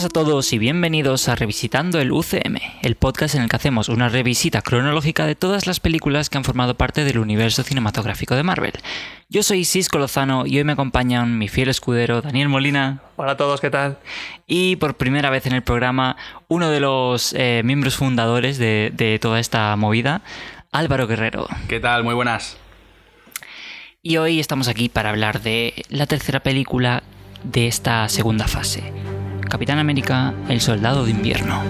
Buenas a todos y bienvenidos a Revisitando el UCM, el podcast en el que hacemos una revisita cronológica de todas las películas que han formado parte del universo cinematográfico de Marvel. Yo soy Cisco Lozano y hoy me acompañan mi fiel escudero Daniel Molina. Hola a todos, ¿qué tal? Y por primera vez en el programa, uno de los eh, miembros fundadores de, de toda esta movida, Álvaro Guerrero. ¿Qué tal? Muy buenas. Y hoy estamos aquí para hablar de la tercera película de esta segunda fase. Capitán América, el Soldado de Invierno.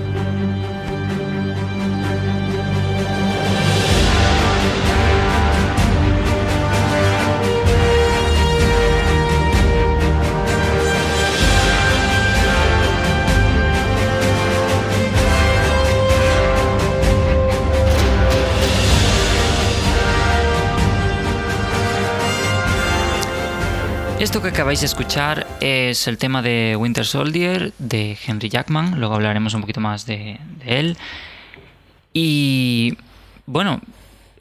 Esto que acabáis de escuchar es el tema de Winter Soldier de Henry Jackman, luego hablaremos un poquito más de, él. Y bueno,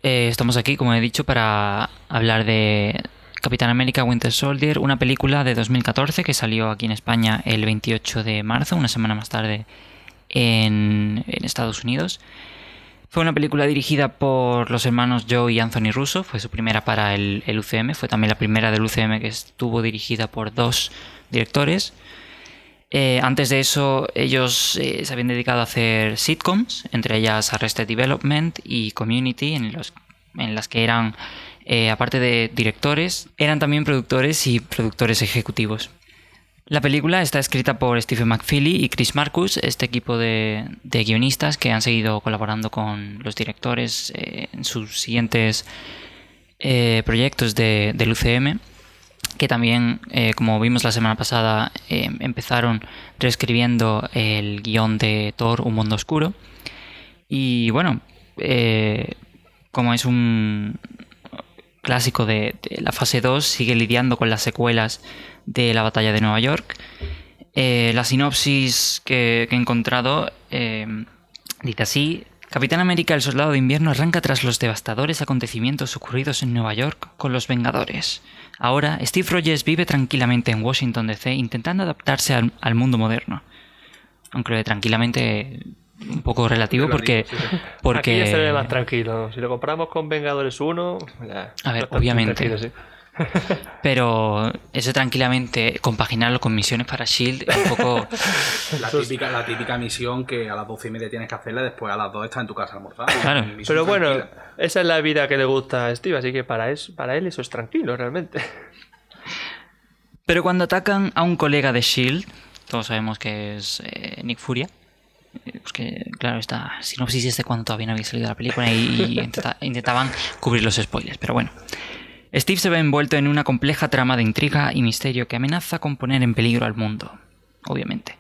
eh, estamos aquí, como he dicho, para hablar de Capitán América Winter Soldier, una película de 2014 que salió aquí en España el 28 de marzo, una semana más tarde en Estados Unidos. Fue una película dirigida por los hermanos Joe y Anthony Russo, fue su primera para el, UCM, fue también la primera del UCM que estuvo dirigida por dos directores. Eh, antes de eso, ellos eh, se habían dedicado a hacer sitcoms, entre ellas Arrested Development y Community, en, los, en las que eran, eh, aparte de directores, eran también productores y productores ejecutivos. La película está escrita por Stephen McFeely y Chris Marcus, este equipo de, de guionistas que han seguido colaborando con los directores eh, en sus siguientes eh, proyectos de, del UCM, que también, eh, como vimos la semana pasada, empezaron reescribiendo el guion de Thor, Un Mundo Oscuro. Y bueno, como es un clásico de, la fase 2, sigue lidiando con las secuelas de la batalla de Nueva York. Eh, la sinopsis que, he encontrado eh, dice así. Capitán América el Soldado de Invierno arranca tras los devastadores acontecimientos ocurridos en Nueva York con los Vengadores. Ahora, Steve Rogers vive tranquilamente en Washington DC intentando adaptarse al, al mundo moderno. Aunque tranquilamente un poco relativo porque, porque... Aquí ya se ve más tranquilo. Si lo comparamos con Vengadores 1... Ya, a ver, obviamente... Sí. Pero eso tranquilamente, compaginarlo con misiones para Shield es un poco. La típica, la típica misión que a las doce y media tienes que hacerla, después a las dos estás en tu casa almorzando. Claro. Pero bueno, tranquila. esa es la vida que le gusta a Steve, así que para, eso, para él eso es tranquilo realmente. Pero cuando atacan a un colega de Shield, todos sabemos que es eh, Nick Furia. Que, claro, esta sinopsis es de cuando todavía no había salido la película y, y intenta, intentaban cubrir los spoilers. Pero bueno. Steve se ve envuelto en una compleja trama de intriga y misterio que amenaza con poner en peligro al mundo, obviamente.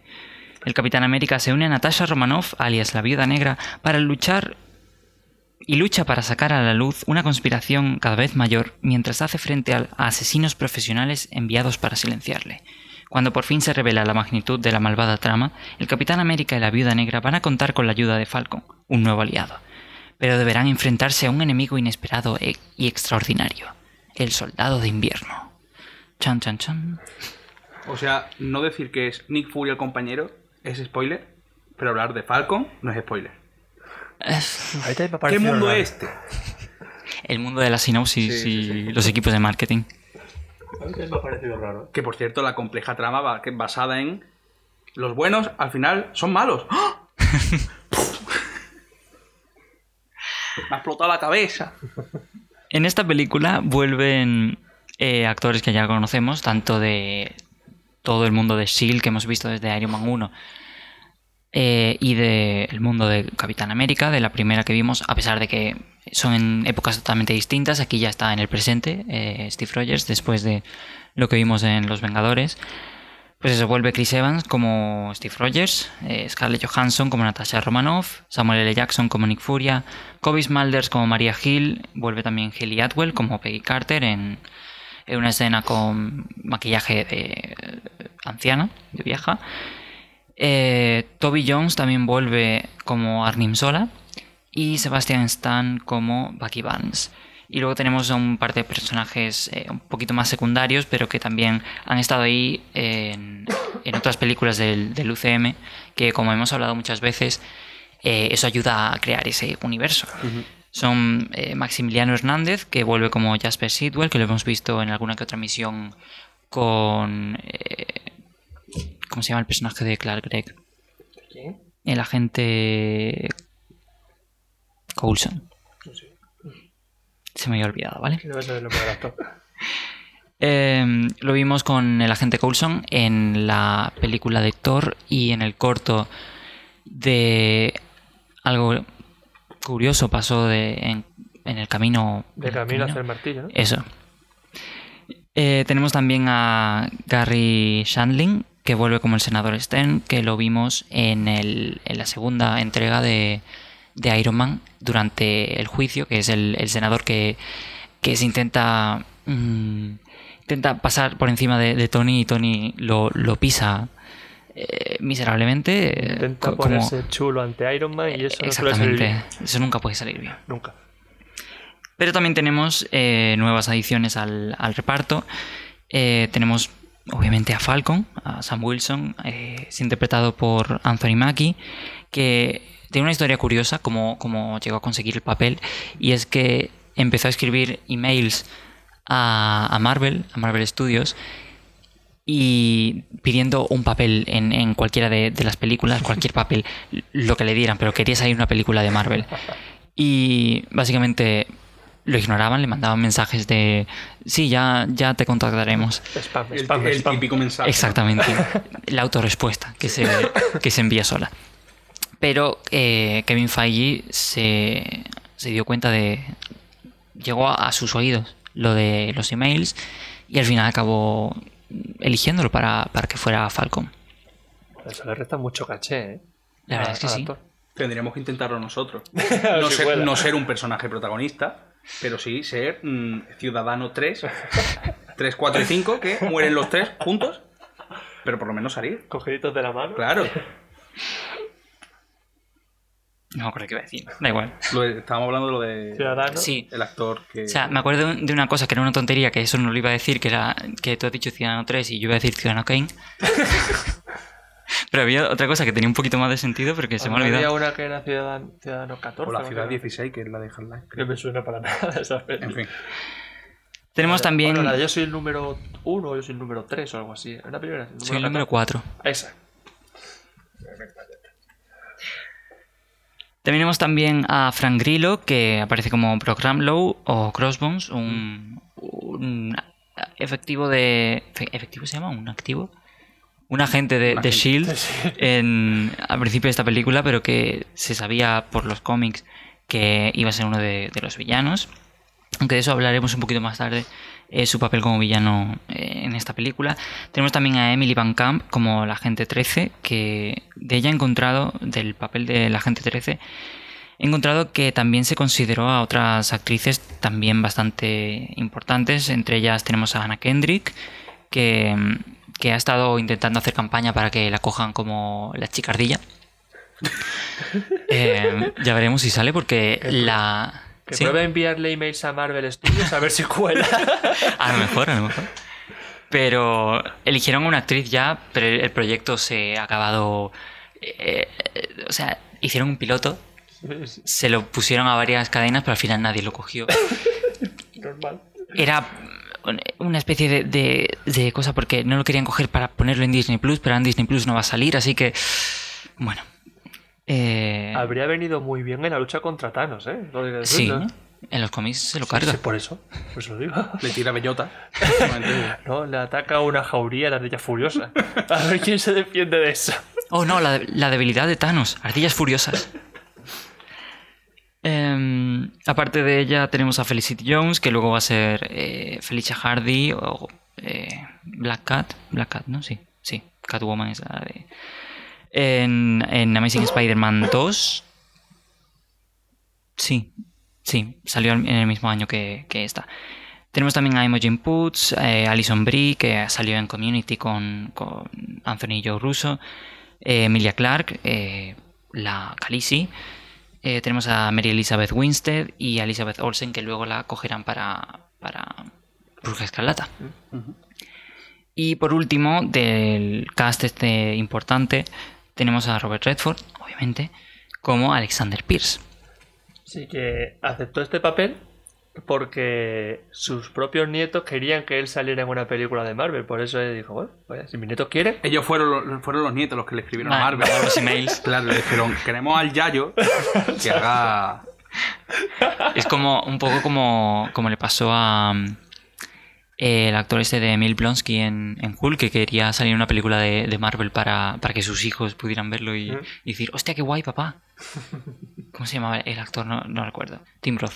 El Capitán América se une a Natasha Romanoff, alias la Viuda Negra, para luchar y lucha para sacar a la luz una conspiración cada vez mayor mientras hace frente a asesinos profesionales enviados para silenciarle. Cuando por fin se revela la magnitud de la malvada trama, el Capitán América y la Viuda Negra van a contar con la ayuda de Falcon, un nuevo aliado. Pero deberán enfrentarse a un enemigo inesperado y extraordinario. El soldado de invierno. Chan, chan, chan. O sea, no decir que es Nick Fury el compañero es spoiler, pero hablar de Falcon no es spoiler. Es... ¿Qué mundo es este? El mundo de la sinopsis sí, sí, sí. y los equipos de marketing. A mí me ha parecido raro. Que por cierto, la compleja trama va basada en los buenos al final son malos. ¡Oh! me ha explotado la cabeza. En esta película vuelven eh, actores que ya conocemos, tanto de todo el mundo de S.H.I.E.L.D. que hemos visto desde Iron Man 1 eh, y del de mundo de Capitán América, de la primera que vimos, a pesar de que son en épocas totalmente distintas, aquí ya está en el presente eh, Steve Rogers, después de lo que vimos en Los Vengadores. Pues eso, vuelve Chris Evans como Steve Rogers, eh, Scarlett Johansson como Natasha Romanoff, Samuel L. Jackson como Nick Furia, Kobe Smulders como Maria Hill, vuelve también Haley Atwell como Peggy Carter en, en una escena con maquillaje de anciana, de vieja. Eh, Toby Jones también vuelve como Arnim Sola y Sebastian Stan como Bucky Barnes. Y luego tenemos a un par de personajes eh, un poquito más secundarios, pero que también han estado ahí en, en otras películas del, del UCM, que como hemos hablado muchas veces, eh, eso ayuda a crear ese universo. Son eh, Maximiliano Hernández, que vuelve como Jasper Sidwell, que lo hemos visto en alguna que otra misión con... ¿Cómo se llama el personaje de Clark Gregg? ¿Quién? El agente Coulson. No sé. Se me había olvidado, ¿vale? No. Eh, lo vimos con el agente Coulson en la película de Thor y en el corto de algo curioso pasó de, en, en el camino. De camino hacia el martillo, ¿no? Eso. Eh, tenemos también a Gary Shandling, que vuelve como el senador Stern, que lo vimos en, el- en la segunda entrega de, de Iron Man durante el juicio, que es el, el senador que, que se intenta, mm, intenta pasar por encima de, de Tony y Tony lo, lo pisa eh, miserablemente. eh, Intenta como- ponerse chulo ante Iron Man y eso no suele salir bien. eso nunca puede salir bien. Nunca. Pero también tenemos eh, nuevas adiciones al, al reparto. Tenemos obviamente a Falcon, a Sam Wilson, eh, es interpretado por Anthony Mackie, que tiene una historia curiosa como, como llegó a conseguir el papel, y es que empezó a escribir emails a, a Marvel, a Marvel Studios, y pidiendo un papel en, en cualquiera de, de las películas, cualquier papel, lo que le dieran, pero quería salir una película de Marvel. Y básicamente lo ignoraban, le mandaban mensajes de sí, ya, ya te contactaremos. Spam, El, spam, el spam. típico mensaje. Exactamente. La autorrespuesta que se, que se envía sola. Pero eh, Kevin Feige se, se dio cuenta de. Llegó a, a sus oídos lo de los emails y al final acabó eligiéndolo para, para que fuera Falcon. Eso le resta mucho caché, ¿eh? La verdad A- es que sí. Tendríamos que intentarlo nosotros. Ser, no ser un personaje protagonista, pero sí ser mm, Ciudadano 3, 3, 4 y 5, que mueren los tres juntos, pero por lo menos salir. Cogiditos de la mano. Claro. No me acuerdo qué iba a decir. Da igual. Lo de- estábamos hablando de lo de Ciudadano. Sí. el actor que... O sea, me acuerdo de una cosa que era una tontería, que eso no lo iba a decir, que era que tú has dicho Ciudadano 3 y yo iba a decir Ciudadano Kane. pero había otra cosa que tenía un poquito más de sentido, pero que se me ha Había olvidado. una que era Ciudadano, ciudadano 14. o la ciudad Que- 16, que es la de Half-Life. No me suena para nada esa peli. En fin. Tenemos también... Bueno, la de yo soy el número 1 o yo soy el número 3 o algo así. ¿Una primera? Soy el número 4. 14. Esa. Tenemos también a Frank Grillo, que aparece como Brock Ramlow o Crossbones, un, un efectivo de... ¿Efectivo se llama? ¿Un activo? Un agente de. S.H.I.E.L.D. en, al principio de esta película, pero que se sabía por los cómics que iba a ser uno de, de los villanos. Aunque de eso hablaremos un poquito más tarde, eh, su papel como villano eh, en esta película. Tenemos también a Emily Van Camp como la agente 13, que de ella he encontrado, del papel de la agente 13, he encontrado que también se consideró a otras actrices también bastante importantes. Entre ellas tenemos a Anna Kendrick, que, que ha estado intentando hacer campaña para que la cojan como la chicardilla. Eh, ya veremos si sale porque la... Que ¿Sí? pruebe a enviarle emails a Marvel Studios a ver si cuela. A lo mejor, a lo mejor. Pero eligieron a una actriz ya, pero el proyecto se ha acabado. eh, eh, o sea, hicieron un piloto, se lo pusieron a varias cadenas, pero al final nadie lo cogió. Normal. Era una especie de, de- de cosa porque no lo querían coger para ponerlo en Disney Plus, pero en Disney Plus no va a salir, así que. Bueno. Eh, Habría venido muy bien en la lucha contra Thanos, ¿eh? No sí, en los cómics se lo Sí, carga. sí, por eso. Por eso lo digo. Le tira bellota. No, le ataca una jauría a la ardilla furiosa. A ver quién se defiende de eso. Oh no, la, la debilidad de Thanos, ardillas furiosas. Em, aparte de ella tenemos a Felicity Jones, que luego va a ser eh, Felicia Hardy o eh, Black Cat. Black Cat, ¿no? Sí, sí. Catwoman es la de... En, Amazing Spider-Man 2. Sí, sí, salió en el mismo año que, que esta. Tenemos también a Imogen Poots, eh, Alison Brie, que salió en Community con, con Anthony Joe Russo, Emilia Clarke, eh, la Khaleesi. Eh, tenemos a Mary Elizabeth Winstead y a Elizabeth Olsen, que luego la cogerán para, para Bruja Escarlata. Y por último, del cast este importante, tenemos a Robert Redford, obviamente, como Alexander Pierce. Sí, que aceptó este papel porque sus propios nietos querían que él saliera en una película de Marvel. Por eso él dijo, bueno, pues, si mis nietos quieren. Ellos fueron, los- fueron los nietos los que le escribieron a Vale, Marvel. los emails. Claro, le dijeron, queremos al Yayo que haga... Es como un poco como, como le pasó a mm, el actor este de Emil Blonsky en, en Hulk, que quería salir en una película de, de Marvel para, para que sus hijos pudieran verlo y, ¿Mm? y decir, hostia, qué guay, papá. ¿Cómo se llamaba el actor? No, no recuerdo. Tim Roth.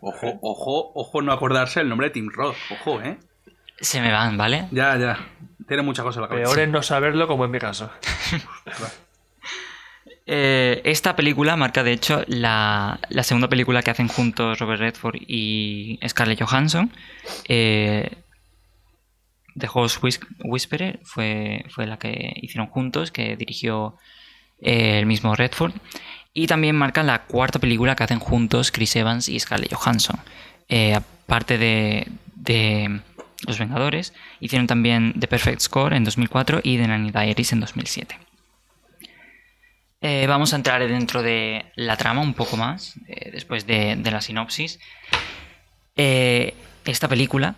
Ojo, ojo, ojo no acordarse el nombre de Tim Roth. Ojo, ¿eh? Se me van, ¿vale? Ya, ya. Tiene muchas cosas en la cabeza. Peor es no saberlo, como en mi caso. Eh, esta película marca, de hecho, la, la segunda película que hacen juntos Robert Redford y Scarlett Johansson. Eh, The Horse Whis- Whisperer fue, fue la que hicieron juntos, que dirigió eh, el mismo Redford. Y también marca la cuarta película que hacen juntos Chris Evans y Scarlett Johansson. Eh, aparte de, de Los Vengadores, hicieron también The Perfect Score en 2004 y The Nanny Diaries en 2007. Eh, vamos a entrar dentro de la trama un poco más, eh, después de, la sinopsis. Esta película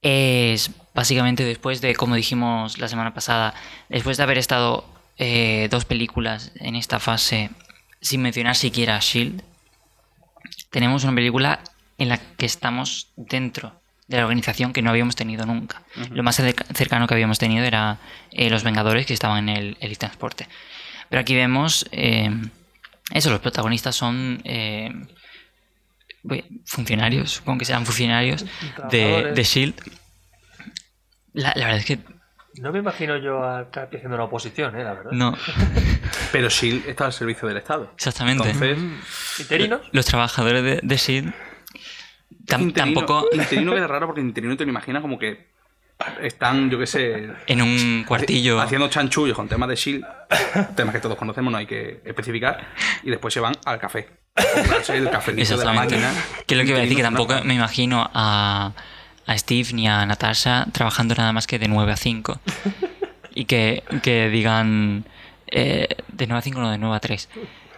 es básicamente después de, como dijimos la semana pasada, después de haber estado dos películas en esta fase sin mencionar siquiera a Shield, tenemos una película en la que estamos dentro de la organización que no habíamos tenido nunca. Lo más cerca- cercano que habíamos tenido era eh, los Vengadores que estaban en el Transporte. Pero aquí vemos eh, eso, los protagonistas son eh, funcionarios, supongo que serán funcionarios de, de Shield. La, la verdad es que No me imagino yo a Capi haciendo una oposición, ¿eh? La verdad. no, Pero S.H.I.E.L.D. está al servicio del Estado. exactamente. Entonces, ¿Interinos? los trabajadores de, de Shield tam- interino, tampoco interino queda raro porque interino te lo imaginas como que están, yo qué sé, en un cuartillo. haciendo chanchullos con temas de S.H.I.E.L.D., temas que todos conocemos, no hay que especificar, y después se van al café. el cafelito de la máquina. Que es lo que iba a decir, que tampoco me imagino a, a Steve ni a Natasha trabajando nada más que de 9 a 5. y que, que digan eh, de 9 a 5, no, de 9 a 3.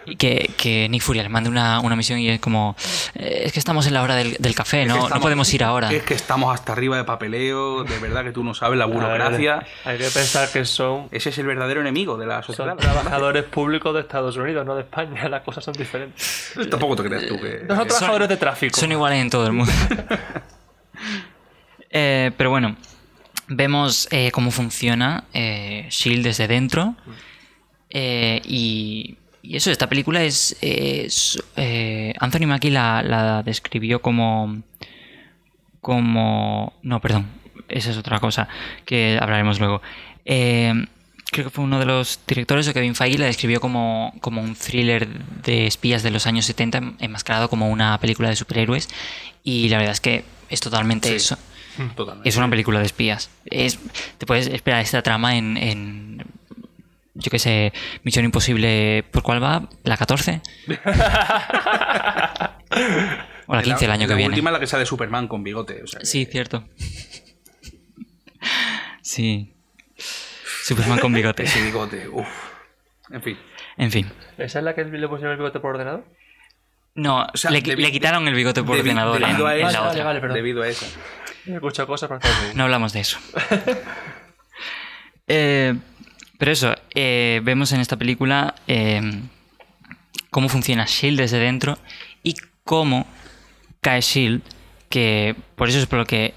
Y que, que Nick Furia le mande una, una misión y es como, eh, es que estamos en la hora del, del café, Es que no, no estamos- podemos ir ahora. Es que estamos hasta arriba de papeleo, de verdad que tú no sabes la A ver, burocracia. Hay que pensar que son, Ese es el verdadero enemigo de la sociedad. son trabajadores públicos de Estados Unidos, no de España. Las cosas son diferentes. Tampoco te creas tú que... No son trabajadores de tráfico. Son iguales en todo el mundo. Eh, pero bueno, vemos eh, cómo funciona eh, Shield desde dentro. Eh, y, y eso, esta película es. es, eh, Anthony Mackie la, la describió como. Como. No, perdón. Esa es otra cosa que hablaremos luego. Creo que fue uno de los directores o Kevin Feige la describió como, como un thriller de espías de los años 70 enmascarado como una película de superhéroes y la verdad es que es totalmente Sí. eso. Totalmente. Es una película de espías. Es, te puedes esperar esta trama en, en yo qué sé, Misión Imposible, ¿por cuál va? ¿La 14? o la 15 el año que la viene. última es la que sale Superman con bigote. o sea que- Sí, cierto. Sí. Superman con bigote. Ese bigote, uff. En fin. En fin. ¿Esa es la que le pusieron el bigote por ordenador? No, sea, le, debi- le quitaron el bigote por debi- ordenador en, debido a en la Vale, otra. vale. Debido a eso. No hablamos de eso. Eh, pero eso, eh, vemos en esta película eh, cómo funciona Shield desde dentro y cómo cae Shield, que por eso es por lo que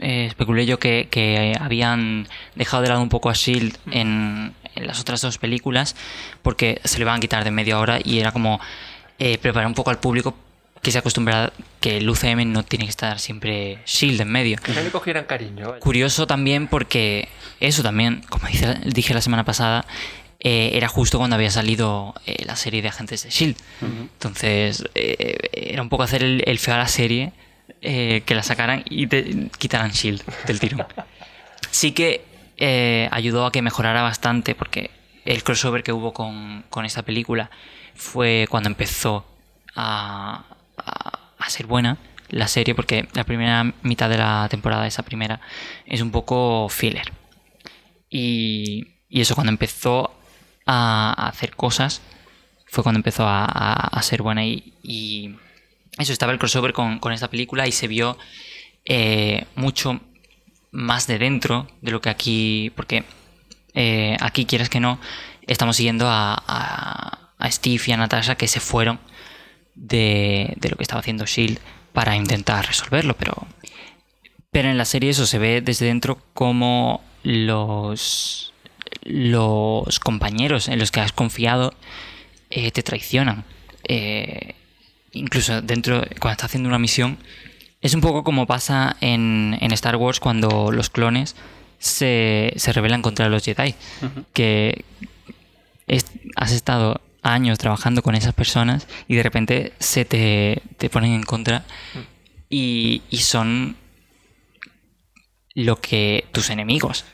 especulé yo que, que habían dejado de lado un poco a Shield en, en las otras dos películas, porque se le iban a quitar de media hora y era como preparar un poco al público que se acostumbra que el UCM no tiene que estar siempre Shield en medio. Que le cogieran cariño. vaya. Curioso también porque eso también, como dije la semana pasada, eh, era justo cuando había salido eh, la serie de Agentes de Shield. Entonces, eh, era un poco hacer el, el feo a la serie, eh, que la sacaran y te quitaran Shield del tirón. Sí que eh, ayudó a que mejorara bastante porque el crossover que hubo con, con esta película fue cuando empezó a, a- ser buena. la serie porque la primera mitad de la temporada, esa primera, es un poco filler. Y, y eso cuando empezó a, hacer cosas fue cuando empezó a, a- ser buena y, y eso estaba el crossover con, con esta película y se vio eh, mucho más de dentro de lo que aquí porque eh, aquí quieras que no estamos siguiendo a, a Steve y a Natasha que se fueron de, de lo que estaba haciendo Shield para intentar resolverlo pero pero en la serie eso se ve desde dentro como los los compañeros en los que has confiado eh, te traicionan. Eh, incluso dentro, cuando estás haciendo una misión, es un poco como pasa en, en Star Wars cuando los clones se, se rebelan contra los Jedi. Que es- has estado años trabajando con esas personas y de repente se te, te ponen en contra y, y son lo que tus enemigos.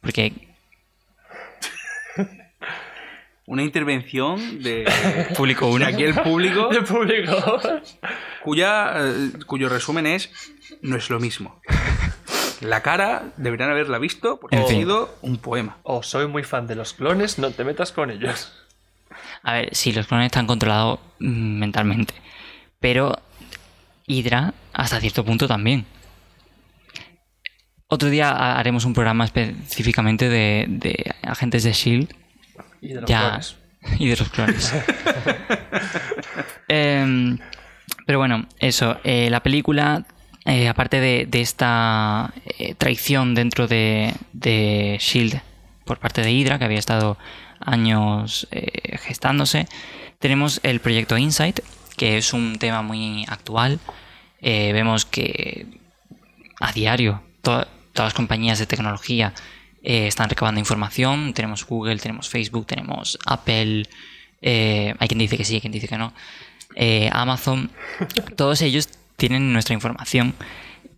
Porque Una intervención de, público de uno. aquí el público, cuya, eh, cuyo resumen es, no es lo mismo. La cara deberían haberla visto porque ha sido un poema. O soy muy fan de los clones, no te metas con ellos. A ver, sí, los clones están controlados mm, mentalmente. Pero Hydra, hasta cierto punto también. Otro día ha- haremos un programa específicamente de, de agentes de Shield Y de los ya clones. y de los clones. Em, pero bueno, eso. eh, la película, eh, aparte de, de esta eh, traición dentro de, de Shield por parte de Hydra, que había estado años eh, gestándose, tenemos el proyecto Insight, que es un tema muy actual. Eh, vemos que a diario to- todas las compañías de tecnología eh, están recabando información. Tenemos Google, tenemos Facebook, tenemos Apple. eh, hay quien dice que sí, hay quien dice que no. Amazon. Todos ellos tienen nuestra información.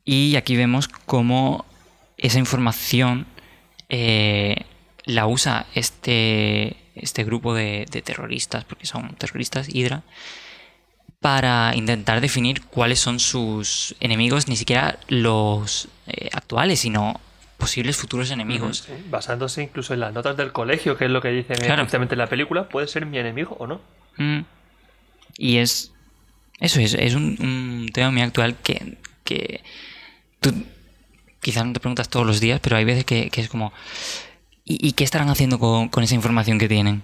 Y aquí vemos cómo esa información la usa este, este grupo de, de terroristas, porque son terroristas, Hydra, para intentar definir cuáles son sus enemigos, ni siquiera los eh, actuales, sino posibles futuros enemigos. Sí, basándose incluso en las notas del colegio, que es lo que dicen Claro. en la película, puede ser mi enemigo o no. Mm. Y es. Eso es, es un, un tema muy actual que, que tú quizás no te preguntas todos los días, pero hay veces que, que es como. ¿Y, y qué estarán haciendo con, con esa información que tienen?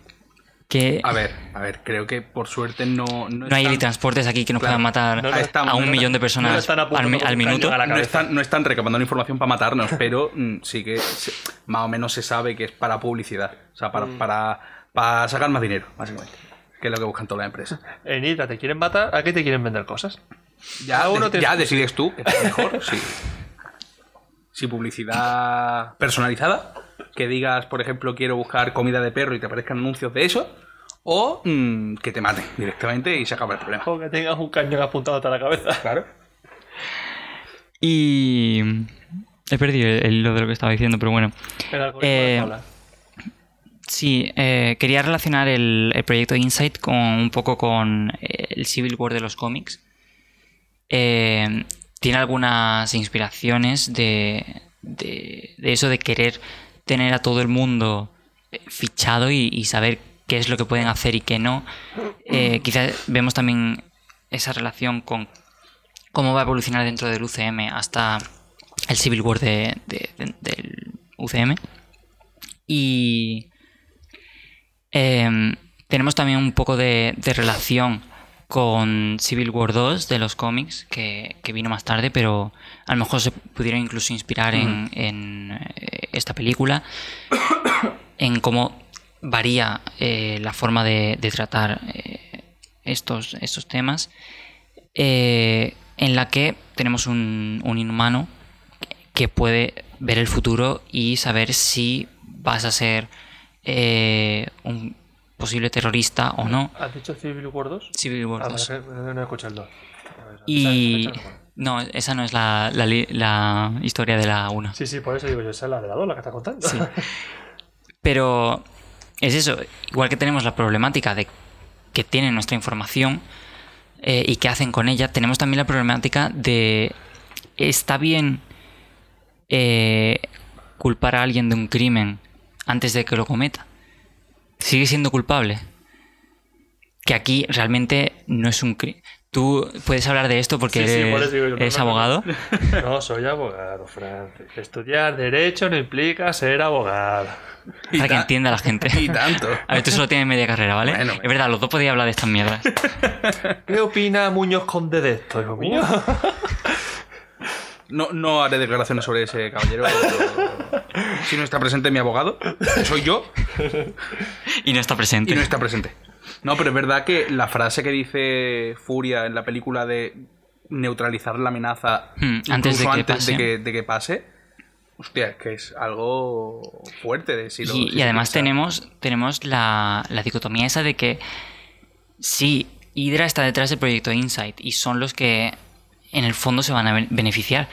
Que A ver, a ver, creo que por suerte no... No, no hay transportes aquí que nos Claro. puedan matar No, no, a estamos- un millón de no personas están al, minuto. a la no están, no están recabando información para matarnos, pero mm, sí que se- más o menos se sabe que es para publicidad. O sea, para, para, para sacar más dinero, básicamente. Que es lo que buscan todas las empresas. En Hydra te quieren matar, ¿a qué te quieren vender cosas? Ya, uno ya decides tú, que es mejor. sí. Si publicidad personalizada, que digas, por ejemplo, quiero buscar comida de perro y te aparezcan anuncios de eso, o mm, que te maten directamente y se acaba el problema. O que tengas un cañón apuntado a la cabeza. Claro. Y. He perdido el, hilo de lo que estaba diciendo, pero bueno. El Eh. Sí, eh, quería relacionar el, el proyecto Insight con un poco con eh, el Civil War de los cómics. Eh, tiene algunas inspiraciones de, de, de eso de querer tener a todo el mundo eh, fichado y, y saber qué es lo que pueden hacer y qué no. Eh, quizás vemos también esa relación con cómo va a evolucionar dentro del UCM hasta el Civil War de- de- de- del UCM. Y Em, tenemos también un poco de relación con Civil War 2 de los cómics, que, que vino más tarde, pero a lo mejor se pudiera incluso inspirar en, en, eh, esta película, en cómo varía eh, la forma de, de tratar eh, estos, estos temas, eh, en la que tenemos un, un inhumano que puede ver el futuro y saber si vas a ser eh, un posible terrorista o no. ¿Has dicho Civil War 2? Civil War Ah, 2. vale, no, he escuchado el 2. Y Esa- esa no esa no es la, la historia de la 1. Sí, sí, por eso digo yo, esa es la de la 2, la que está contando. Sí. Pero es eso, igual que tenemos la problemática de que tienen nuestra información, eh, y qué hacen con ella, tenemos también la problemática de está bien eh, culpar a alguien de un crimen antes de que lo cometa. Sigue siendo culpable. Que aquí realmente no es un crimen. Tú puedes hablar de esto porque Sí, sí, eres, por eso digo yo, no, eres no, no. abogado. No, soy abogado, Francis. Estudiar Derecho no implica ser abogado. Y Para que entienda la gente. Y tanto. A ver, tú solo tienes media carrera, ¿vale? Bueno, es verdad, los dos podíais hablar de estas mierdas. ¿Qué opina Muñoz Conde de esto, hijo mío? No, no haré declaraciones sobre ese caballero. pero Si no está presente mi abogado, que soy yo, Y no está presente. y no está presente. No, pero es verdad que la frase que dice Furia en la película de neutralizar la amenaza Hmm, antes de incluso que antes pase. de que, de que pase, hostia, es que es algo fuerte de si lo- y, si y se además piensa. tenemos, tenemos la, la dicotomía esa de que sí, Hydra está detrás del proyecto Insight y son los que en el fondo se van a ben- beneficiar,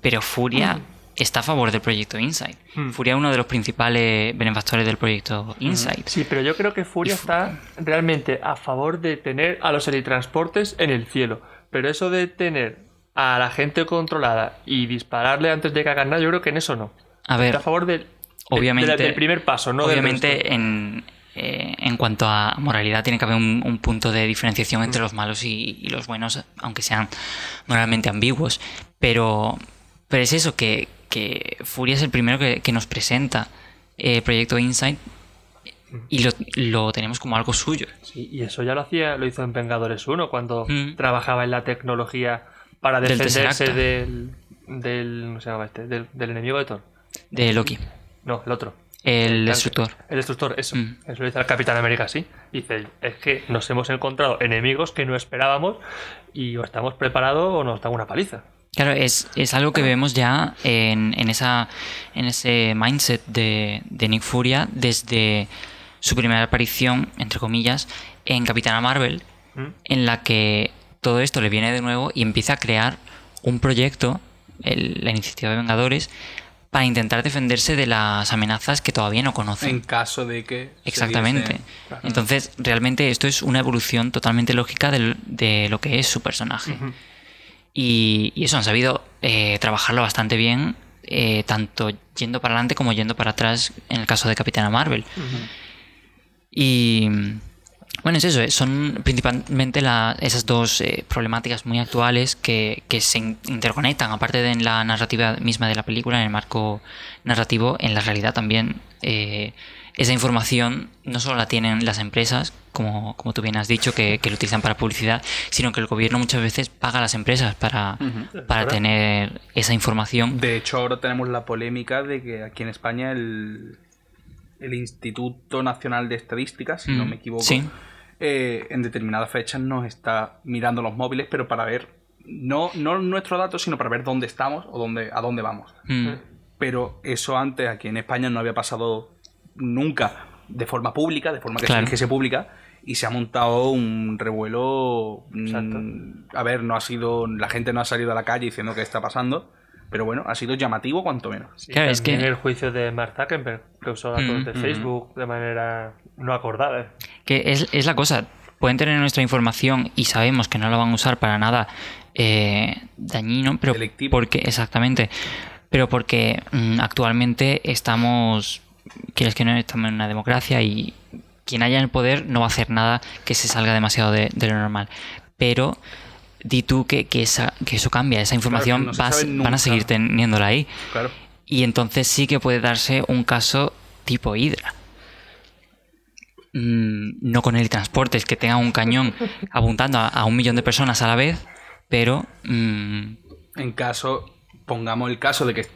pero Furia está a favor del proyecto Insight. Mm. Furia es uno de los principales benefactores del proyecto Insight. Sí, pero yo creo que Furia está realmente a favor de tener a los helitransportes en el cielo. Pero eso de tener a la gente controlada y dispararle antes de que hagan nada, yo creo que en eso no. A ver, Está a favor del, obviamente- del, del primer paso, no. Obviamente, en, eh, en cuanto a moralidad, tiene que haber un, un punto de diferenciación entre los malos y, y los buenos, aunque sean moralmente ambiguos. Pero, pero es eso, que, que Furia es el primero que, que nos presenta el proyecto Insight y lo, lo tenemos como algo suyo. Sí, y eso ya lo hacía, lo hizo en Vengadores 1, cuando Mm. trabajaba en la tecnología para Del defenderse del, del. ¿Cómo se llama este? Del, del enemigo de Thor. De Loki, No, el otro. El destructor. El destructor, eso. Mm. Eso dice el Capitán América, sí. Dice, es que nos hemos encontrado enemigos que no esperábamos y o estamos preparados o nos dan una paliza. Claro, es, es algo que vemos ya en, en, esa, en ese mindset de, de Nick Furia desde su primera aparición, entre comillas, en Capitana Marvel, ¿Mm? en la que todo esto le viene de nuevo y empieza a crear un proyecto, el- la iniciativa de Vengadores, para intentar defenderse de las amenazas que todavía no conocen. En caso de que. Exactamente. Entonces, realmente esto es una evolución totalmente lógica del- de lo que es su personaje. Y, y eso, han sabido eh, trabajarlo bastante bien, eh, tanto yendo para adelante como yendo para atrás en el caso de Capitana Marvel. Y bueno, es eso, eh, son principalmente la- esas dos eh, problemáticas muy actuales que, que se in- interconectan, aparte de en la narrativa misma de la película, en el marco narrativo, en la realidad también. eh, esa información no solo la tienen las empresas, como, como tú bien has dicho, que, que lo utilizan para publicidad, sino que el gobierno muchas veces paga a las empresas para, para tener esa información. De hecho, ahora tenemos la polémica de que aquí en España el, el Instituto Nacional de Estadística, si no Mm, me equivoco, sí. eh, en determinadas fechas nos está mirando los móviles, pero para ver no, no nuestros datos, sino para ver dónde estamos o dónde, a dónde vamos. Mm, Pero eso antes aquí en España no había pasado nunca de forma pública, de forma que Claro. se dijese pública, y se ha montado un revuelo. mm, Exacto. A ver, no ha sido. La gente no ha salido a la calle diciendo qué está pasando, pero bueno, ha sido llamativo cuanto menos. Sí, Claro, es que- el juicio de Mark Zuckerberg, que usó datos Mm, de mm. Facebook de manera no acordada. Que es, es la cosa. Pueden tener nuestra información y sabemos que no la van a usar para nada eh, dañino, pero Delictivo. porque exactamente, pero porque mm, actualmente estamos, quieres que no, estamos en una democracia y quien haya en el poder no va a hacer nada que se salga demasiado de, de lo normal. Pero di tú que, que, esa- que eso cambia, esa información no vas- van a seguir teniéndola ahí. Claro. Y entonces sí que puede darse un caso tipo Hydra. Mm, no con el transporte, es que tenga un cañón apuntando a, a un millón de personas a la vez, pero mm, En caso, pongamos el caso de que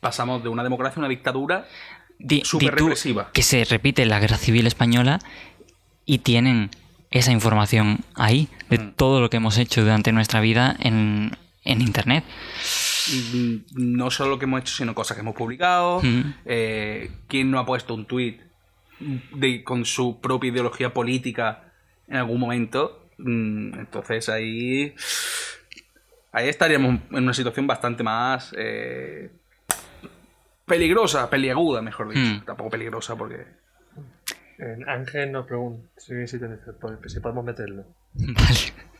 pasamos de una democracia a una dictadura, di- di Súper tú represiva. que se repite la guerra civil española y tienen esa información ahí de Mm. todo lo que hemos hecho durante nuestra vida en, en internet. mm, no solo lo que hemos hecho, sino cosas que hemos publicado. Eh, ¿Quién no ha puesto un tuit de, con su propia ideología política en algún momento? Mm, Entonces ahí. Ahí estaríamos en una situación bastante más. eh, peligrosa, peliaguda, mejor dicho. Mm. Tampoco peligrosa porque. Ángel nos pregunta si, si, podemos meterlo. Vale.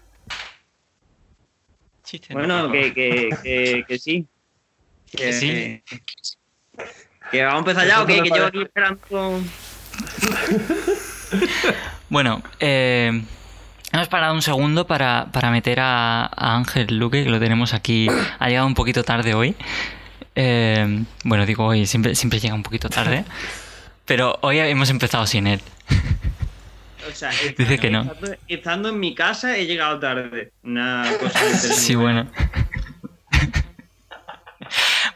Bueno, que, que, que, sí. Que, sí. Que vamos a empezar ya o qué? Que yo aquí esperando. bueno, eh, hemos parado un segundo para, para meter a, Ángel Luque, que lo tenemos aquí. Ha llegado un poquito tarde hoy. Eh, bueno, digo hoy, siempre, siempre llega un poquito tarde. Pero hoy hemos empezado sin él. O sea, Dice que no. Estando, en mi casa he llegado tarde. Una cosa Sí, bueno.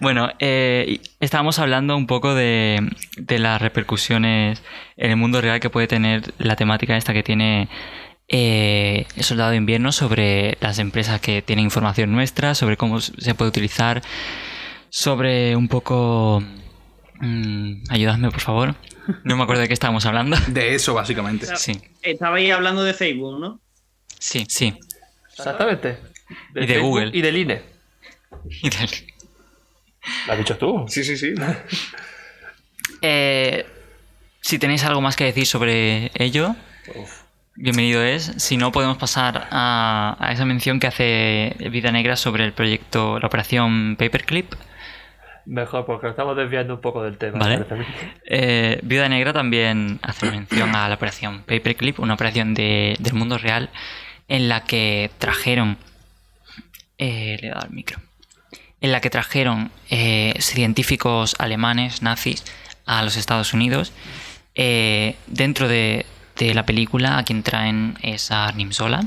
Bueno, eh, estábamos hablando un poco de, las repercusiones en el mundo real que puede tener la temática esta que tiene eh, el Soldado de Invierno sobre las empresas que tienen información nuestra, sobre cómo se puede utilizar, sobre un poco... Mm, ayudadme, por favor. No me acuerdo de qué estábamos hablando. De eso, básicamente. Sí. Estabais hablando de Facebook, ¿no? Sí, sí. Exactamente. y de Google. Y del INE. Y del... ¿Lo has dicho tú? Sí, sí, sí. Eh, si tenéis algo más que decir sobre ello, bienvenido es. Si no, podemos pasar a, esa mención que hace Vida Negra sobre el proyecto, la operación Paperclip. Mejor, porque estamos desviando un poco del tema. Vale. Eh, Vida Negra también hace mención a la operación Paperclip, una operación del mundo real en la que trajeron. Eh, le he dado el micro en la que trajeron eh, científicos alemanes nazis a los Estados Unidos. Eh, dentro de, la película, a quien traen es a Arnim Zola,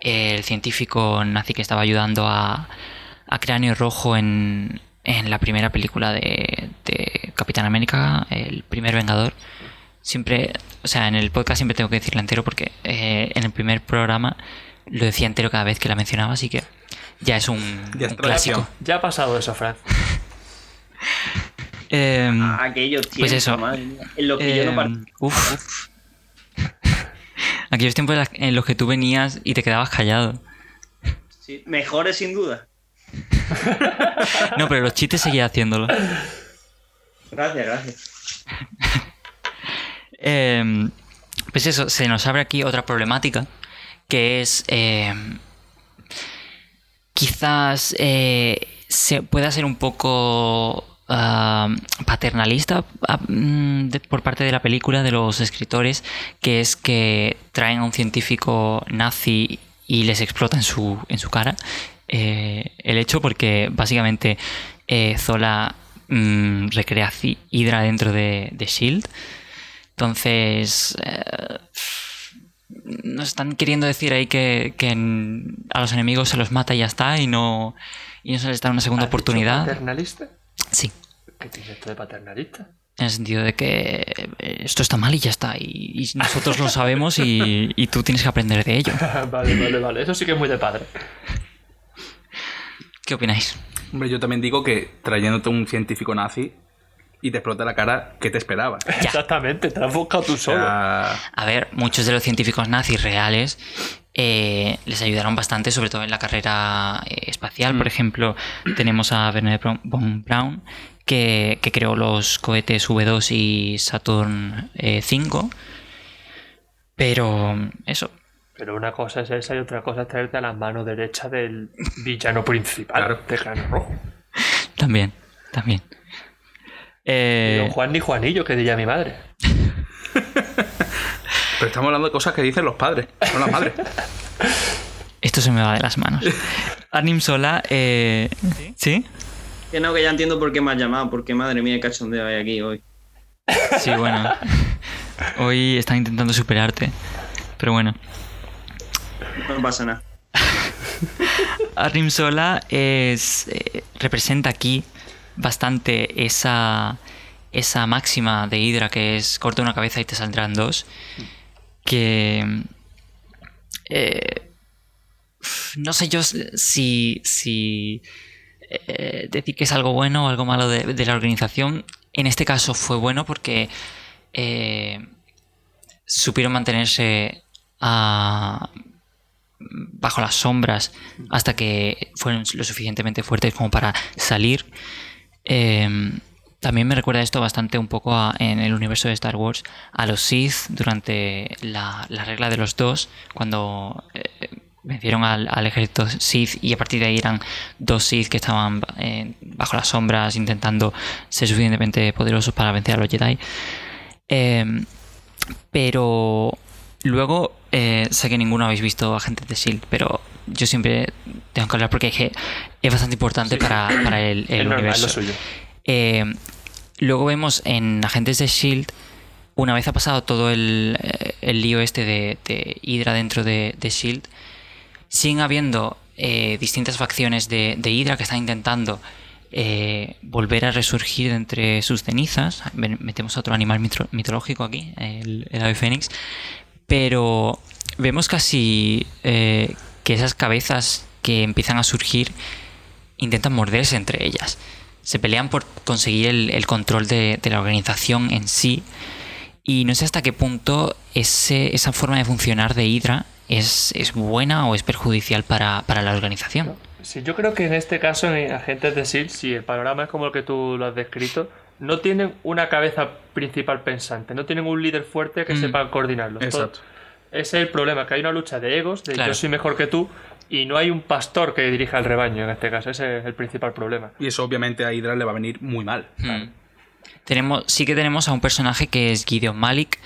el científico nazi que estaba ayudando a, a Cráneo Rojo en, la primera película de, Capitán América, el primer Vengador. Siempre, o sea, en el podcast siempre tengo que decirlo entero porque eh, en el primer programa lo decía entero cada vez que la mencionaba, así que ya es un, clásico. Ya ha pasado eso, Fran. eh, Aquellos tiempos, pues eso. en los que yo no em, uf. Aquellos tiempos en los que tú venías y te quedabas callado. Sí, mejores sin duda. no, pero los chistes seguía haciéndolo. Gracias, gracias. Em, pues eso, se nos abre aquí otra problemática, que es em, quizás eh, se pueda ser un poco ah, paternalista ah, mm, por parte de la película, de los escritores, que es que traen a un científico nazi y les explota en su, en su cara eh, el hecho porque básicamente eh, Zola mm, recrea Hydra dentro de, de Shield. Entonces, nos están queriendo decir ahí que, a los enemigos se los mata y ya está y no, y no se les da una segunda oportunidad. ¿Paternalista? Sí. ¿Qué tiene esto de paternalista? En el sentido de que eh, esto está mal y ya está. Y, nosotros lo sabemos y, y, tú tienes que aprender de ello. vale, vale, vale. Eso sí que es muy de padre. ¿Qué opináis? Hombre, yo también digo que trayéndote un científico nazi y te explota la cara, ¿qué te esperaba? Exactamente, te has buscado tú solo. A ver, muchos de los científicos nazis reales eh, les ayudaron bastante, sobre todo en la carrera eh, espacial. Por mm. ejemplo, tenemos a Werner von Braun, que, creó los cohetes V2 y Saturn V. Eh, Pero eso. Pero una cosa es esa y otra cosa es traerte a la mano derecha del villano principal de Rojo. También, también. Eh... Juan ni Juanillo, que diría mi madre. Pero estamos hablando de cosas que dicen los padres, no las madres. Esto se me va de las manos. Anim Sola, eh... ¿Sí? Que no, que ya entiendo por qué me has llamado, porque madre mía, qué cachondeo hay aquí hoy. Sí, bueno. Hoy están intentando superarte. Pero bueno. No pasa nada. Arnim Sola es, eh, representa aquí bastante esa, esa máxima de Hydra que es corta una cabeza y te saldrán dos. Que. Eh, no sé yo si. si eh, decir que es algo bueno o algo malo de, la organización. En este caso fue bueno porque supieron mantenerse bajo las sombras hasta que fueron lo suficientemente fuertes como para salir Em, también me recuerda esto bastante un poco en el universo de Star Wars a los Sith durante la, regla de los dos, cuando eh, vencieron al, al, ejército Sith y a partir de ahí eran dos Sith que estaban eh, bajo las sombras intentando ser suficientemente poderosos para vencer a los Jedi. Em, pero luego, eh, sé que ninguno habéis visto Agentes de Shield, pero yo siempre tengo que hablar porque es, que es bastante importante para, para, el, el universo. Em, luego vemos en Agentes de Shield una vez ha pasado todo el, eh, el lío este de, de Hydra dentro de, de Shield, siguen habiendo eh, distintas facciones de, de, Hydra que están intentando eh, volver a resurgir entre sus cenizas. Metemos otro animal mitológico aquí, el, el ave fénix. Pero vemos casi eh, que esas cabezas que empiezan a surgir intentan morderse entre ellas. Se pelean por conseguir el, control de, la organización en sí y no sé hasta qué punto ese, esa forma de funcionar de Hydra es, buena o es perjudicial para, para, la organización. Sí, yo creo que en este caso, en Agentes de SEAL, si el panorama es como el que tú lo has descrito, no tienen una cabeza principal pensante, no tienen un líder fuerte que mm. sepa coordinarlo. Exacto. ese es el problema, que hay una lucha de egos, de claro. yo soy mejor que tú, y no hay un pastor que dirija el rebaño en este caso. Ese es el principal problema. Y eso obviamente a Hydra le va a venir muy mal. Mm. Tenemos, sí que tenemos a un personaje que es Gideon Malik,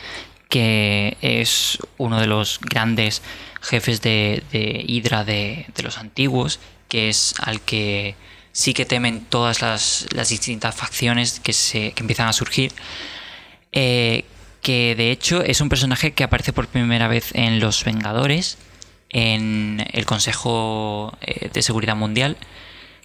que es uno de los grandes jefes de, de Hydra de, de, los antiguos, que es al que sí que temen todas las, las distintas facciones que, se, que empiezan a surgir. Eh, que de hecho es un personaje que aparece por primera vez en Los Vengadores, en el Consejo eh, de Seguridad Mundial,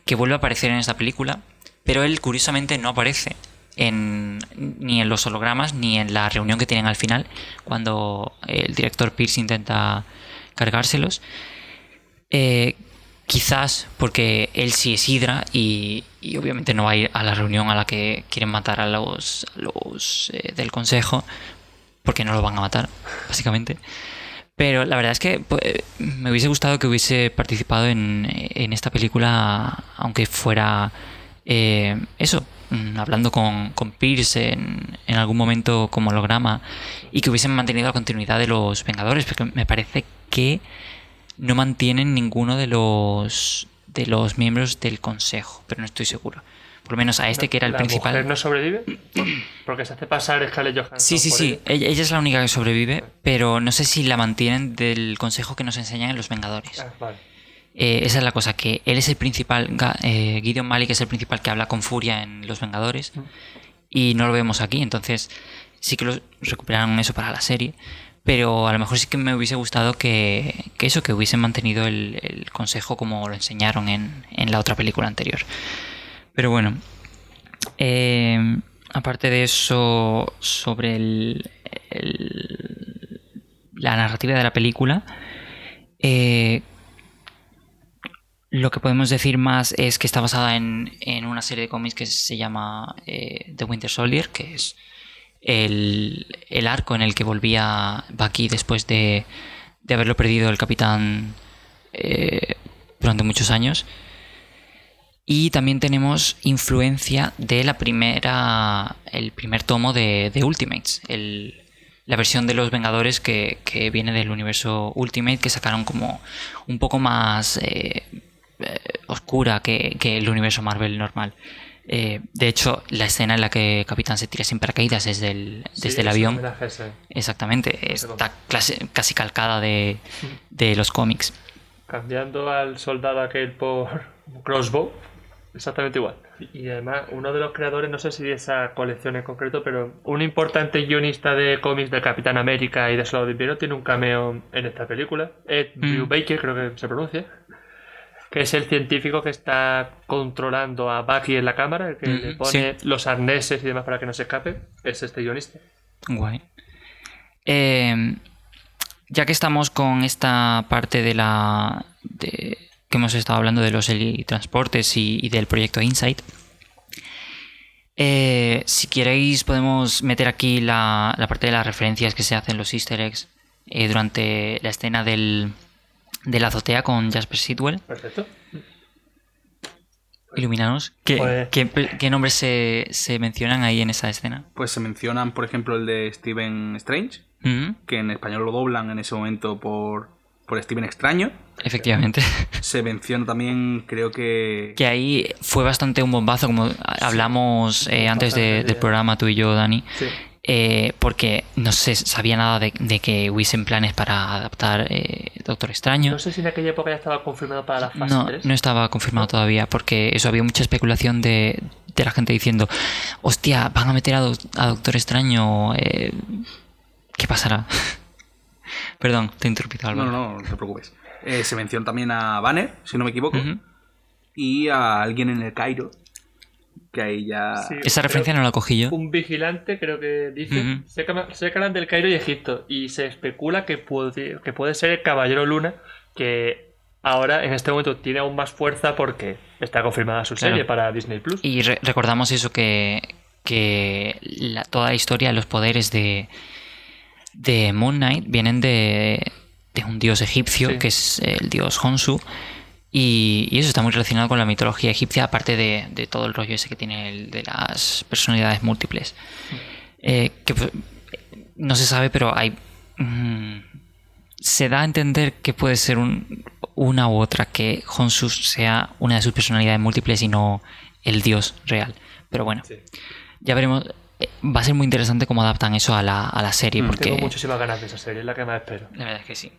que vuelve a aparecer en esta película, pero él curiosamente no aparece en, ni en los hologramas ni en la reunión que tienen al final cuando el director Pierce intenta cargárselos. Eh, quizás porque él sí es Hydra y, obviamente no va a ir a la reunión a la que quieren matar a los, a los eh, del consejo porque no lo van a matar, básicamente. Pero la verdad es que pues, me hubiese gustado que hubiese participado en, en esta película, aunque fuera eh, eso, Mm, hablando con, con Pierce en, en, algún momento como holograma y que hubiesen mantenido la continuidad de los Vengadores, porque me parece que no mantienen ninguno de los de los miembros del Consejo, pero no estoy seguro. Por lo menos a este que era el ¿La principal. Mujer no sobrevive? Porque se hace pasar Scarlett Johansson. Sí, sí, sí. Ella, ella, es la única que sobrevive, pero no sé si la mantienen del consejo que nos enseñan en los Vengadores. Ah, vale. Eh, esa es la cosa, que él es el principal, eh, Gideon Malik es el principal que habla con furia en Los Vengadores y no lo vemos aquí, entonces sí que lo recuperaron eso para la serie, pero a lo mejor sí que me hubiese gustado que, que eso, que hubiesen mantenido el, el, consejo como lo enseñaron en, en, la otra película anterior. Pero bueno, eh, aparte de eso, sobre el, el, la narrativa de la película, eh, lo que podemos decir más es que está basada en, en una serie de cómics que se llama eh, The Winter Soldier, que es el, el, arco en el que volvía Bucky después de, de haberlo perdido el capitán eh, durante muchos años. Y también tenemos influencia de la primera. el primer tomo de, de Ultimates. El, la versión de los Vengadores que, que, viene del universo Ultimate, que sacaron como un poco más. Eh, eh, oscura que, que, el universo Marvel normal. Eh, de hecho, la escena en la que Capitán se tira sin paracaídas desde el, sí, desde el avión. Exactamente, está clase, casi calcada de, de los cómics. Cambiando al soldado aquel por Crossbow, exactamente igual. Y además, uno de los creadores, no sé si de esa colección en concreto, pero un importante guionista de cómics de Capitán América y de Soldado de Invierno tiene un cameo en esta película. Ed mm. Baker, creo que se pronuncia que es el científico que está controlando a Bucky en la cámara, el que mm -hmm, le pone sí. los arneses y demás para que no se escape, es este guionista. Guay. Eh, ya que estamos con esta parte de la. De, que hemos estado hablando de los transportes y, y del proyecto Insight. Eh, si queréis, podemos meter aquí la, la, parte de las referencias que se hacen los Easter eggs eh, durante la escena del, de la azotea con Jasper Sidwell. Perfecto. Iluminanos. ¿Qué, pues... ¿qué, qué nombres se, se, mencionan ahí en esa escena? Pues se mencionan, por ejemplo, el de Stephen Strange, que en español lo doblan en ese momento por por Steven Extraño. Efectivamente. Se menciona también, creo que... Que ahí fue bastante un bombazo, como hablamos eh, antes de- del programa tú y yo, Dani. Sí. Eh, porque no se sabía nada de, de que hubiesen planes para adaptar eh, Doctor Extraño. No sé si en aquella época ya estaba confirmado para la fase No, 3. no estaba confirmado todavía, porque eso había mucha especulación de, de la gente diciendo, hostia, van a meter a, Doc- a Doctor Extraño, eh, ¿qué pasará? Perdón, te he interrumpido, No, Álvaro. no, no, no te preocupes. Eh, se menciona también a Banner, si no me equivoco, y a alguien en el Cairo, que ahí ya... Sí. Esa referencia no la cogí yo. Un vigilante, creo que dice, Ujú. se, hablan del Cairo y Egipto. Y se especula que puede, que puede ser el Caballero Luna, que ahora en este momento tiene aún más fuerza porque está confirmada su Claro. serie para Disney Plus. Y re- recordamos eso que, que la- toda la historia, los poderes de, de Moon Knight vienen de, de un dios egipcio, Sí. que es el dios Honsu. Y, y eso está muy relacionado con la mitología egipcia, aparte de, de todo el rollo ese que tiene el de las personalidades múltiples. Eh, que pues, no se sabe, pero hay. mm, se da a entender que puede ser un- una u otra, que Honsu sea una de sus personalidades múltiples y no el dios real. Pero bueno, Sí. ya veremos. Eh, Va a ser muy interesante cómo adaptan eso a la, a la serie, Mm. porque Tengo muchísimas ganas de esa serie, es la que más espero. la verdad es que sí.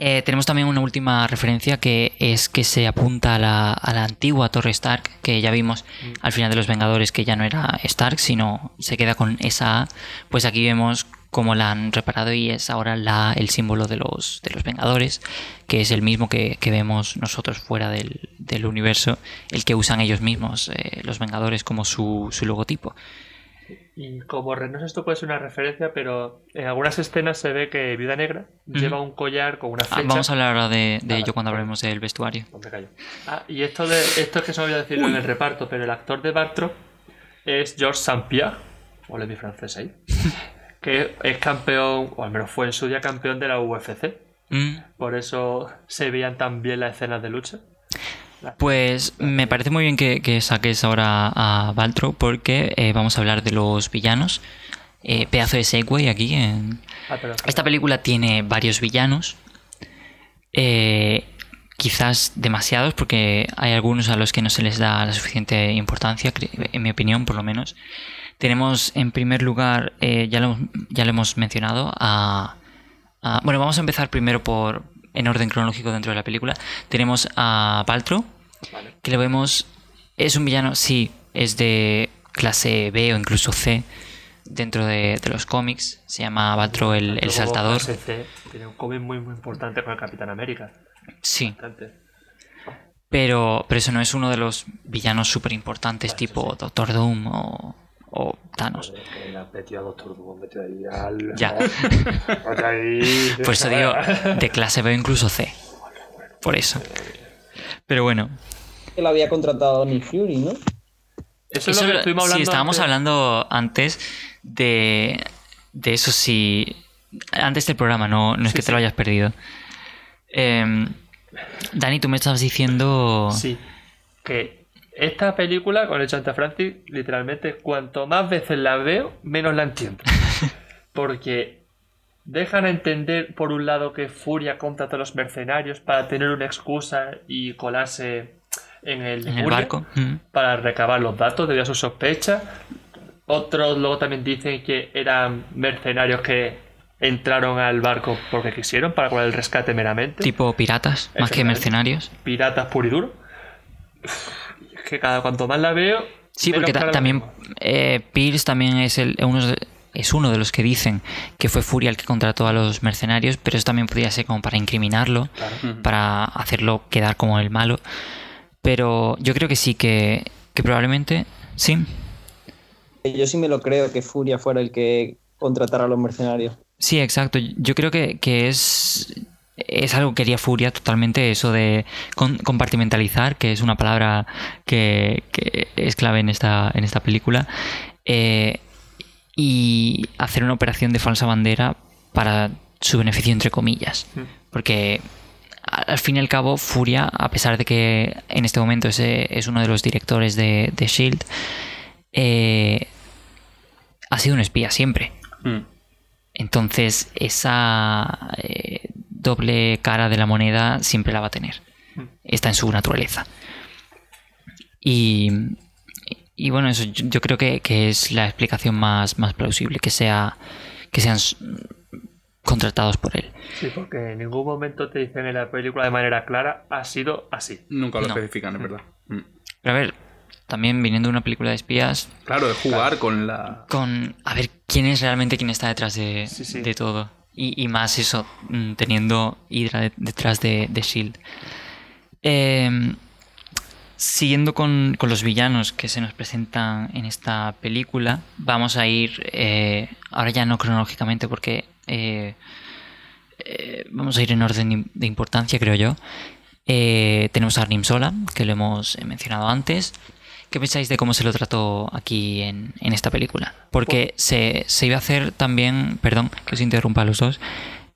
Eh, tenemos también una última referencia que es que se apunta a la, a la antigua Torre Stark, que ya vimos al final de Los Vengadores que ya no era Stark, sino se queda con esa A. Pues aquí vemos cómo la han reparado y es ahora la, el símbolo de los, de los Vengadores, que es el mismo que, que vemos nosotros fuera del, del universo, el que usan ellos mismos, eh, los Vengadores, como su, su logotipo. Y como no sé, esto puede ser una referencia, pero en algunas escenas se ve que Viuda Negra lleva un collar con una Ah, flecha. vamos a hablar ahora de, de Ah, ello cuando hablemos del vestuario. No me callo. Ah, y esto, de, esto es que se me olvidó decirlo en el reparto, pero el actor de Bartro es Georges Saint-Pierre, ole mi francés ahí, que es campeón, o al menos fue en su día campeón de la UFC. Mm. Por eso se veían tan bien las escenas de lucha. Pues me parece muy bien que, que saques ahora a Baltro porque eh, vamos a hablar de los villanos. Eh, pedazo de segue aquí. En... Ah, Esta película tiene varios villanos. Eh, quizás demasiados porque hay algunos a los que no se les da la suficiente importancia, en mi opinión por lo menos. Tenemos en primer lugar, eh, ya, lo, hemos- ya lo hemos mencionado, a, a- Bueno, vamos a empezar primero por en orden cronológico dentro de la película. Tenemos a Baltro, Vale. que lo vemos... Es un villano, sí, es de clase B o incluso C dentro de, de los cómics. Se llama Baltro el, el Saltador. ASC tiene un cómic muy, muy importante con el Capitán América. Sí, Bastante. pero, pero eso no es uno de los villanos súper importantes tipo sí. Doctor Doom o, o Thanos. Que le han metido a Doctor Doom, metido ahí al... Ya. Ahí- Por eso digo, de clase B o incluso C. Por eso. Pero bueno, Que lo había contratado Nick Fury, ¿no? Eso es lo que estuvimos hablando sí, estábamos antes. hablando antes de, de eso sí. Antes del programa, no, no es que te lo hayas perdido. Em, Dani, tú me estabas diciendo. Sí, que esta película, con el Chanta Francis, literalmente, cuanto más veces la veo, menos la entiendo. Porque dejan a entender, por un lado, que Furia contrata a los mercenarios para tener una excusa y colarse en el, en el Furia barco. Mm. para recabar los datos debido a sus sospechas. Otros luego también dicen que eran mercenarios que entraron al barco porque quisieron, para cobrar el rescate meramente Tipo piratas, más que mercenarios. piratas puro y duro. Que cada cuanto más la veo. Sí, porque ta- también eh, Pierce también es, el, uno de, es uno de los que dicen que fue Furia el que contrató a los mercenarios, pero eso también podría ser como para incriminarlo, Claro. para hacerlo quedar como el malo. Pero yo creo que sí, que, que probablemente sí. Yo sí me lo creo que Furia fuera el que contratara a los mercenarios. Sí, exacto. Yo creo que, que es, es algo que haría Furia totalmente, eso de con- compartimentalizar, que es una palabra que, que es clave en esta, en esta película, eh, y hacer una operación de falsa bandera para su beneficio, entre comillas. Mm. Porque al fin y al cabo, Furia, a pesar de que en este momento es, es uno de los directores de, de Shield, eh, ha sido un espía siempre. Mm. Entonces, esa. eh, doble cara de la moneda siempre la va a tener. Está en su naturaleza. Y, y bueno, eso yo, yo creo que, que es la explicación más, más plausible, que sea que sean contratados por él. Sí, porque en ningún momento te dicen en la película de manera clara, ha sido así. Nunca lo No. especifican, es verdad. Mm. Pero a ver, también viniendo de una película de espías, Claro, es jugar con la. con a ver quién es realmente quien está detrás de, Sí, sí. de todo. Y, más eso, mm, teniendo Hydra de- detrás de, Shield. Eh, siguiendo con, con los villanos que se nos presentan en esta película, vamos a ir, eh, ahora ya no cronológicamente porque eh, eh, vamos a ir en orden de importancia, creo yo. Tenemos a Arnim Sola, que lo hemos mencionado antes. ¿Qué pensáis de cómo se lo trató aquí en, en esta película? Porque se, se iba a hacer también, perdón que os interrumpa a los dos,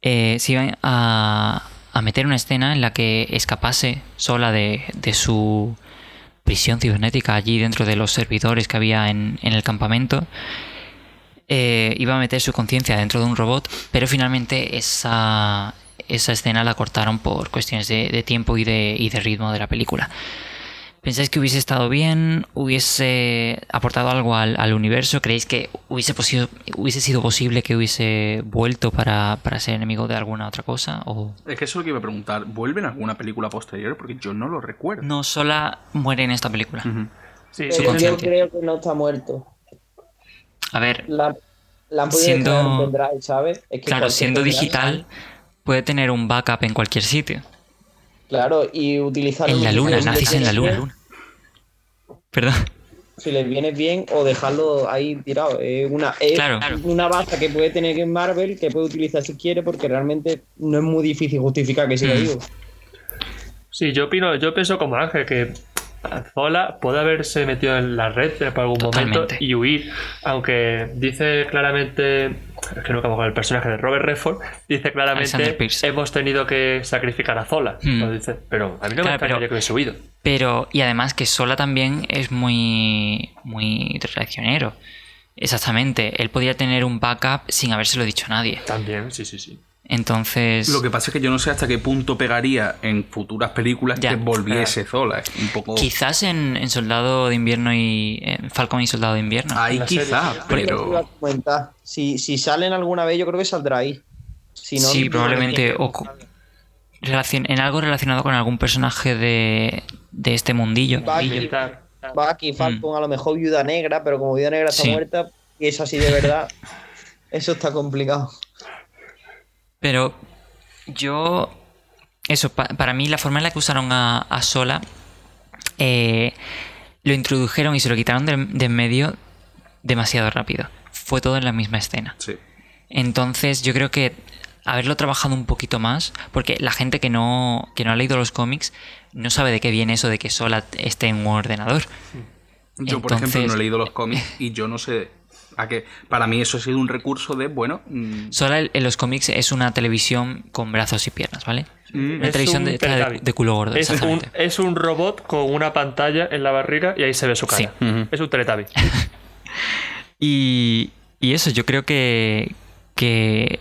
eh, se iba a, a meter una escena en la que escapase sola de, de su prisión cibernética allí dentro de los servidores que había en, en el campamento. Eh, iba a meter su conciencia dentro de un robot, pero finalmente esa, esa escena la cortaron por cuestiones de, de tiempo y de, y de ritmo de la película. ¿Pensáis que hubiese estado bien? ¿Hubiese aportado algo al, al universo? ¿Creéis que hubiese, hubiese sido posible que hubiese vuelto para, para ser enemigo de alguna otra cosa? ¿O Es que eso es lo que iba a preguntar. ¿Vuelven a alguna película posterior? Porque yo no lo recuerdo. no sola muere en esta película? Sí, Pero yo creo que no está muerto. A ver, La, la han podido Siendo- ¿sabes? Es que claro, siendo digital puede tener un backup en cualquier sitio. Claro, y utilizarlo. En la luna, nacís en la luna. bien, Perdón. Si les viene bien o dejarlo ahí tirado. Es una, es Claro, claro. una baza que puede tener en Marvel que puede utilizar si quiere porque realmente no es muy difícil justificar que siga Mm. vivo. Sí, yo opino, yo pienso como Ángel que Zola puede haberse metido en la red por algún momento y huir, aunque dice claramente, es que nunca me acuerdo el personaje de Robert Redford, dice claramente hemos tenido que sacrificar a Zola, Hmm. dice, pero a mí no Claro, me pero- que hubiese huido. Pero, y además que Sola también es muy, muy traicionero. Exactamente. Él podría tener un backup sin habérselo dicho a nadie. También, sí, sí, sí. Entonces. Lo que pasa es que yo no sé hasta qué punto pegaría en futuras películas Ya. que volviese Zola. Es un poco. Quizás en, en Soldado de Invierno y. en Falcon y Soldado de Invierno. Ahí en la serie. quizá, Yo te iba a pero. Si, si salen alguna vez, yo creo que saldrá ahí. Si no, sí, no- probablemente. o co- relacion- en algo relacionado con algún personaje de, de este mundillo. Bucky. Bucky, Falcon, a lo mejor Viuda Negra, pero como Viuda Negra está Mm. Sí. muerta y es así de verdad, eso está complicado. Pero yo. Eso, pa- para mí la forma en la que usaron a, a Sola. eh, lo introdujeron y se lo quitaron de, de en medio demasiado rápido. Fue todo en la misma escena. Sí. Entonces yo creo que haberlo trabajado un poquito más, porque la gente que no, que no ha leído los cómics no sabe de qué viene eso de que Sola esté en un ordenador. Yo, por ejemplo, no he leído los cómics y yo no sé. A que para mí eso ha sido un recurso de, bueno. mm, Sola en los cómics es una televisión con brazos y piernas, ¿vale? mm, Una Es televisión un de, de, de culo gordo, Es un, es un robot con una pantalla en la barriga y ahí se ve su cara. Sí. Es un Teletubby. Y, y eso, yo creo que, que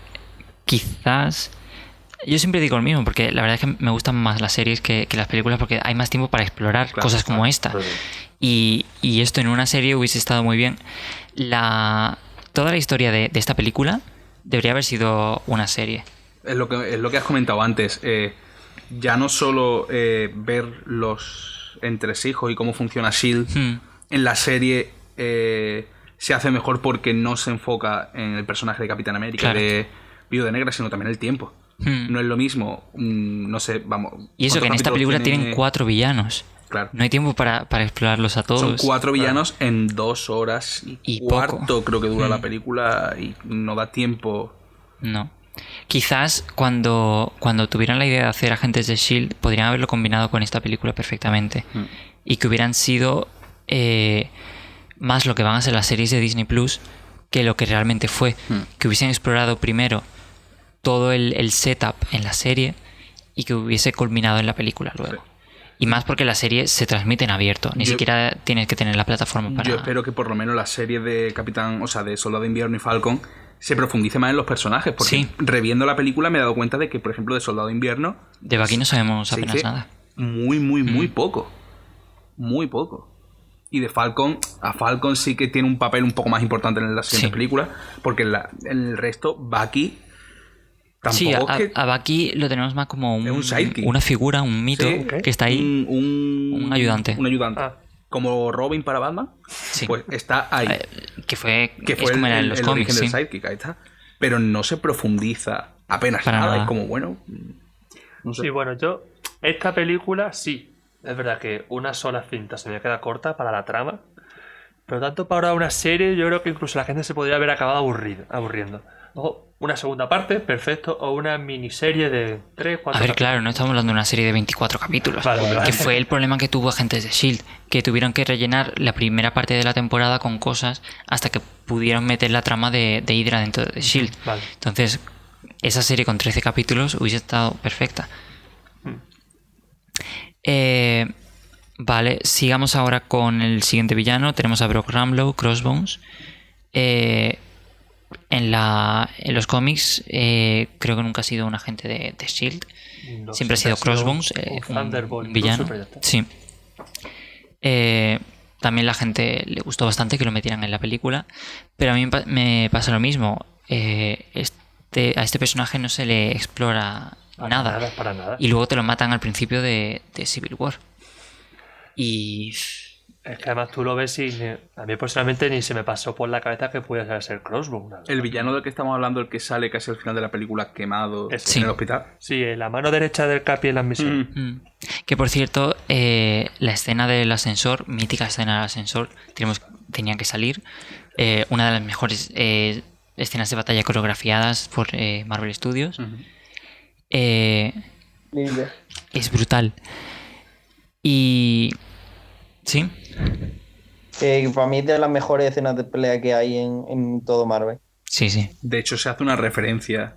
quizás... Yo siempre digo lo mismo, porque la verdad es que me gustan más las series que, que las películas porque hay más tiempo para explorar Claro, cosas como claro, esta. claro. Y, y esto en una serie hubiese estado muy bien. La, toda la historia de, de esta película debería haber sido una serie. Es lo que, es lo que has comentado antes. eh, ya no solo eh, ver los entresijos y cómo funciona Shield Hmm. en la serie eh, se hace mejor porque no se enfoca en el personaje de Capitán América Claro. de Viuda Negra, sino también el tiempo. Hmm. No es lo mismo, mm, no sé, vamos. Y eso que en ¿cuántos esta película tiene? tienen cuatro villanos. Claro. No hay tiempo para, para explorarlos a todos. Son cuatro villanos en dos horas y, Y cuarto, poco. creo que dura la Mm. película y no da tiempo. No. Quizás cuando, cuando tuvieran la idea de hacer Agentes de Shield, podrían haberlo combinado con esta película perfectamente. Mm. Y que hubieran sido eh, más lo que van a ser las series de Disney Plus que lo que realmente fue. Mm. Que hubiesen explorado primero todo el, el setup en la serie y que hubiese culminado en la película luego. Sí. Y más porque la serie se transmite en abierto, ni Yo- siquiera tienes que tener la plataforma para. Yo espero que por lo menos la serie de Capitán, o sea, de Soldado de Invierno y Falcon se profundice más en los personajes. Porque Sí. reviendo la película me he dado cuenta de que, por ejemplo, de Soldado de Invierno De Bucky no sabemos apenas nada. muy, muy, muy Mm. poco. Muy poco. Y de Falcon, a Falcon sí que tiene un papel un poco más importante en la siguiente Sí. película, porque en, la- en el resto, Bucky tampoco Sí, a, que... a Bucky lo tenemos más como un- una figura, un mito Sí, que está ahí. Un, un- Un ayudante. Un ayudante. Ah. Como Robin para Batman, Sí. pues está ahí. Eh, que fue, que es fue el, como era en los el cómics, origen sí. del sidekick, ahí está. Pero no se profundiza apenas Para nada. nada. Es como, bueno... No sé. Sí, bueno, yo. Esta película sí. Es verdad que una sola cinta se me queda corta para la trama. Pero tanto para una serie, yo creo que incluso la gente se podría haber acabado aburrido, aburriendo. O una segunda parte, perfecto. O una miniserie de 3, 4 A ver, claro, no estamos hablando de una serie de 24 capítulos. Vale, vale. Que fue el problema que tuvo Agentes de Shield. Que tuvieron que rellenar la primera parte de la temporada con cosas hasta que pudieron meter la trama de, de Hydra dentro de Shield. Vale. Entonces, esa serie con 13 capítulos hubiese estado perfecta. Hmm. Eh, vale, sigamos ahora con el siguiente villano. Tenemos a Brock Ramlow, Crossbones. Eh, en, la, en los cómics, eh, creo que nunca ha sido un agente de, de Shield. No, Siempre ha sido Crossbones, un eh, un, Thunderbolt, un villano. Sí. Eh, también la gente le gustó bastante que lo metieran en la película. Pero a mí me pa- me pasa lo mismo. Eh, este, a este personaje no se le explora Para nada. nada, para nada. Y luego te lo matan al principio de, de Civil War. Y. Es que además tú lo ves y a mí personalmente ni se me pasó por la cabeza que pudiera ser Crossbow. la El villano del que estamos hablando, el que sale casi al final de la película quemado en Sí. el hospital. Sí, eh, la mano derecha del Capi en las misiones. Mm. Que por cierto, eh, la escena del ascensor, mítica escena del ascensor, tenemos, tenía que salir. Eh, una de las mejores eh, escenas de batalla coreografiadas por eh, Marvel Studios. Eh, Linda. es brutal. Y. Sí, Que para mí es de las mejores escenas de pelea que hay en, en todo Marvel. sí, sí. De hecho, se hace una referencia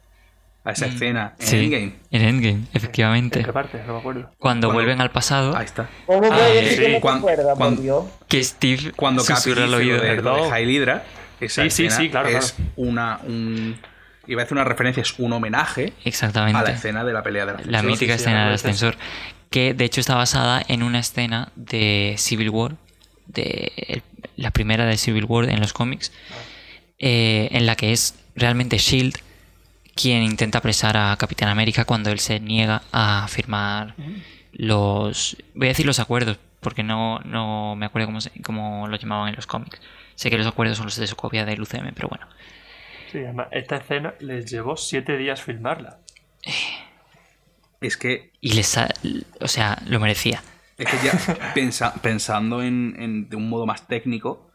a esa escena en Mm. sí. Endgame. En Endgame, ¿En efectivamente. qué parte? No me acuerdo. Cuando Cuando- vuelven al pasado, Ahí está. ¿Cómo Ah, puede decir sí. que no te Cuan- acuerdas, cuan- por Dios? que Steve Cuando Capi susurra al oído. lo de, de Hydra, esa Sí, sí, escena sí, claro, es una... Un, iba a decir una referencia, es un homenaje Exactamente. a la escena de la pelea de la La mítica sí, escena del ascensor. Que de hecho está basada en una escena de Civil War. De la primera de Civil War en los cómics. eh, en la que es realmente Shield quien intenta apresar a Capitán América cuando él se niega a firmar los. Voy a decir los acuerdos, porque no, no me acuerdo cómo, se- cómo lo llamaban en los cómics. Sé que los acuerdos son los de Sokovia del UCM, pero bueno. Sí, además, esta escena les llevó siete días filmarla. Es que, Y les. O sea, lo merecía. es que ya pensa- pensando en, en- de un modo más técnico,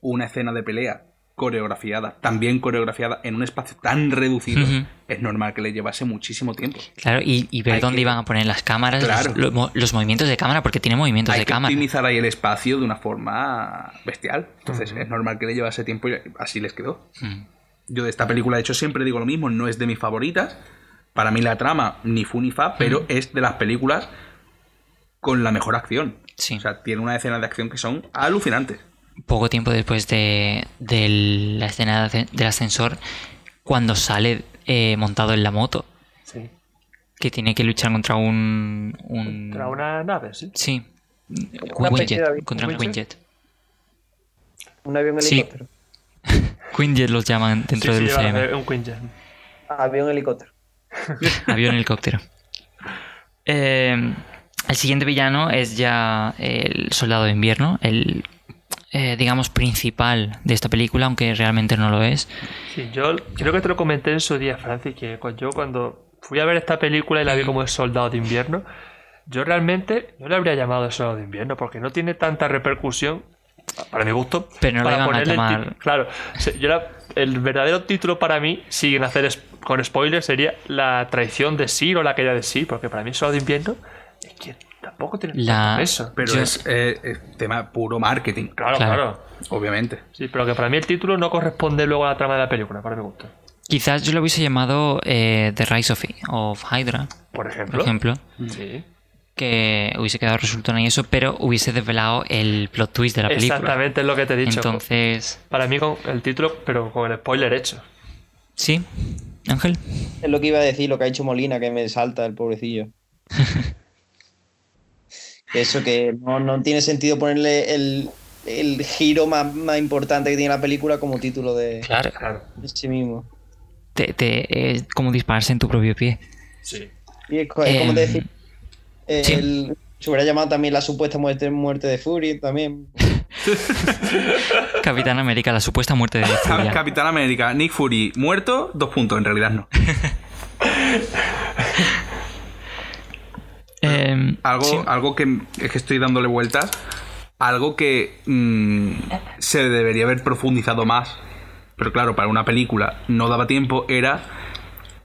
una escena de pelea coreografiada, también coreografiada en un espacio tan reducido, es normal que le llevase muchísimo tiempo. Claro, y, y ver Hay dónde que- iban a poner las cámaras, Claro. los, los mo- los movimientos de cámara, porque tiene movimientos Hay de que cámara. optimizar ahí el espacio de una forma bestial. Entonces es normal que le llevase tiempo y así les quedó. Yo de esta película, de hecho, siempre digo lo mismo, no es de mis favoritas. Para mí la trama ni fu ni fa, pero es de las películas con la mejor acción. Sí. O sea, tiene unas escenas de acción que son alucinantes. Poco tiempo después de, de la escena de- del ascensor, cuando sale eh, montado en la moto, Sí. que tiene que luchar contra un. un Contra una nave, sí. Sí. Una Un. Contra un. Un avión Sí. Quinjet los llaman dentro sí, del sí, UCM. un Quinjet. Avión helicóptero. Avión helicóptero. Eh, el siguiente villano es ya el soldado de invierno, el eh, digamos principal de esta película, aunque realmente no lo es. Sí, yo creo que te lo comenté en su día, Francis, que yo cuando fui a ver esta película y la vi como el soldado de invierno, yo realmente no le habría llamado el soldado de invierno porque no tiene tanta repercusión, para mi gusto. Pero no para iban a ponerle el ti- llamar- Claro, yo la- el verdadero título para mí, sin hacer es- con spoilers, sería La traición de Sir o la caída de Sir, porque para mí soldado de invierno es que tampoco tiene La- peso. Pero Yo- es, eh, es tema puro marketing, Claro, Claro. claro, obviamente. Sí, pero que para mí el título no corresponde luego a la trama de la película, para mi gusto. Quizás yo lo hubiese llamado eh, The Rise of, of Hydra, Por por ejemplo. ejemplo, Sí. Que hubiese quedado resultado en eso, pero hubiese desvelado el plot twist de la película. Exactamente es lo que te he dicho. Entonces, Para mí con el título, pero con el spoiler hecho. Sí, Ángel. Es lo que iba a decir, lo que ha hecho Molina, que me salta el pobrecillo. Eso que no, no tiene sentido ponerle el, el giro más, más importante que tiene la película como título de, Claro. Claro. de sí mismo. Te, te- es como dispararse en tu propio pie. Sí. Y es, co- es como Em, decir, eh, sí. el- se hubiera llamado también la supuesta muerte, muerte de Fury también. Capitán América, la supuesta muerte de Furia. Capitán América, Nick Fury, muerto, dos puntos, en realidad no. Em, Algo, sí. algo que es que estoy dándole vueltas. Algo que mm, se debería haber profundizado más. Pero claro, para una película no daba tiempo. Era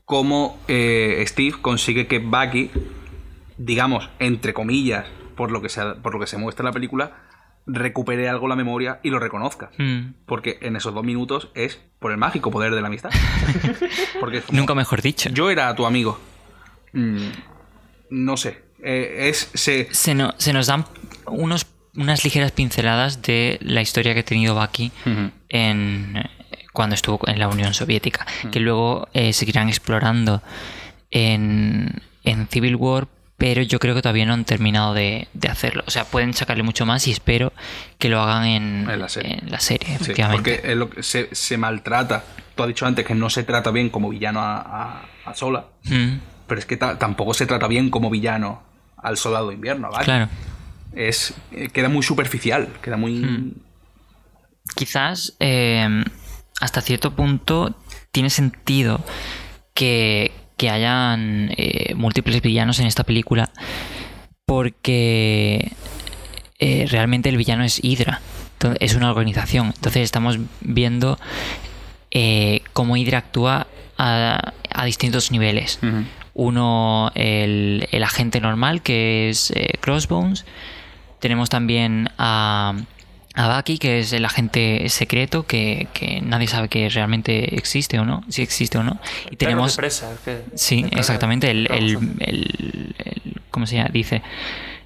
cómo eh, Steve consigue que Bucky, digamos, entre comillas, por lo que se, por lo que se muestra en la película, recupere algo la memoria y lo reconozca. Mm, Porque en esos dos minutos es por el mágico poder de la amistad. Porque es como, nunca mejor dicho. yo era tu amigo. Mm, no sé. Eh, es. Se, Se, no- se nos dan unos, unas ligeras pinceladas de la historia que ha tenido Bucky Ujú. en, eh, cuando estuvo en la Unión Soviética, que luego eh, seguirán explorando en, en Civil War, pero yo creo que todavía no han terminado de, de hacerlo. O sea, pueden sacarle mucho más y espero que lo hagan en, En la serie. en la serie, Sí, efectivamente. porque es lo que se, se maltrata. Tú has dicho antes que no se trata bien como villano a, a- a Sola, Mm, pero es que ta- tampoco se trata bien como villano al soldado de invierno, ¿vale? claro. Es, eh, queda muy superficial, queda muy. Mm. quizás eh, hasta cierto punto tiene sentido que, que hayan eh, múltiples villanos en esta película porque eh, realmente el villano es Hydra. Es una organización. Entonces estamos viendo eh, cómo Hydra actúa a, a distintos niveles. Uno, el, el agente normal, que es eh, Crossbones. Tenemos también a, a Bucky, que es el agente secreto, que, que nadie sabe que realmente existe o no, si existe o no. Y tenemos... Presa, es que- Sí, el exactamente, el, el, el- el- ¿cómo se llama? Dice,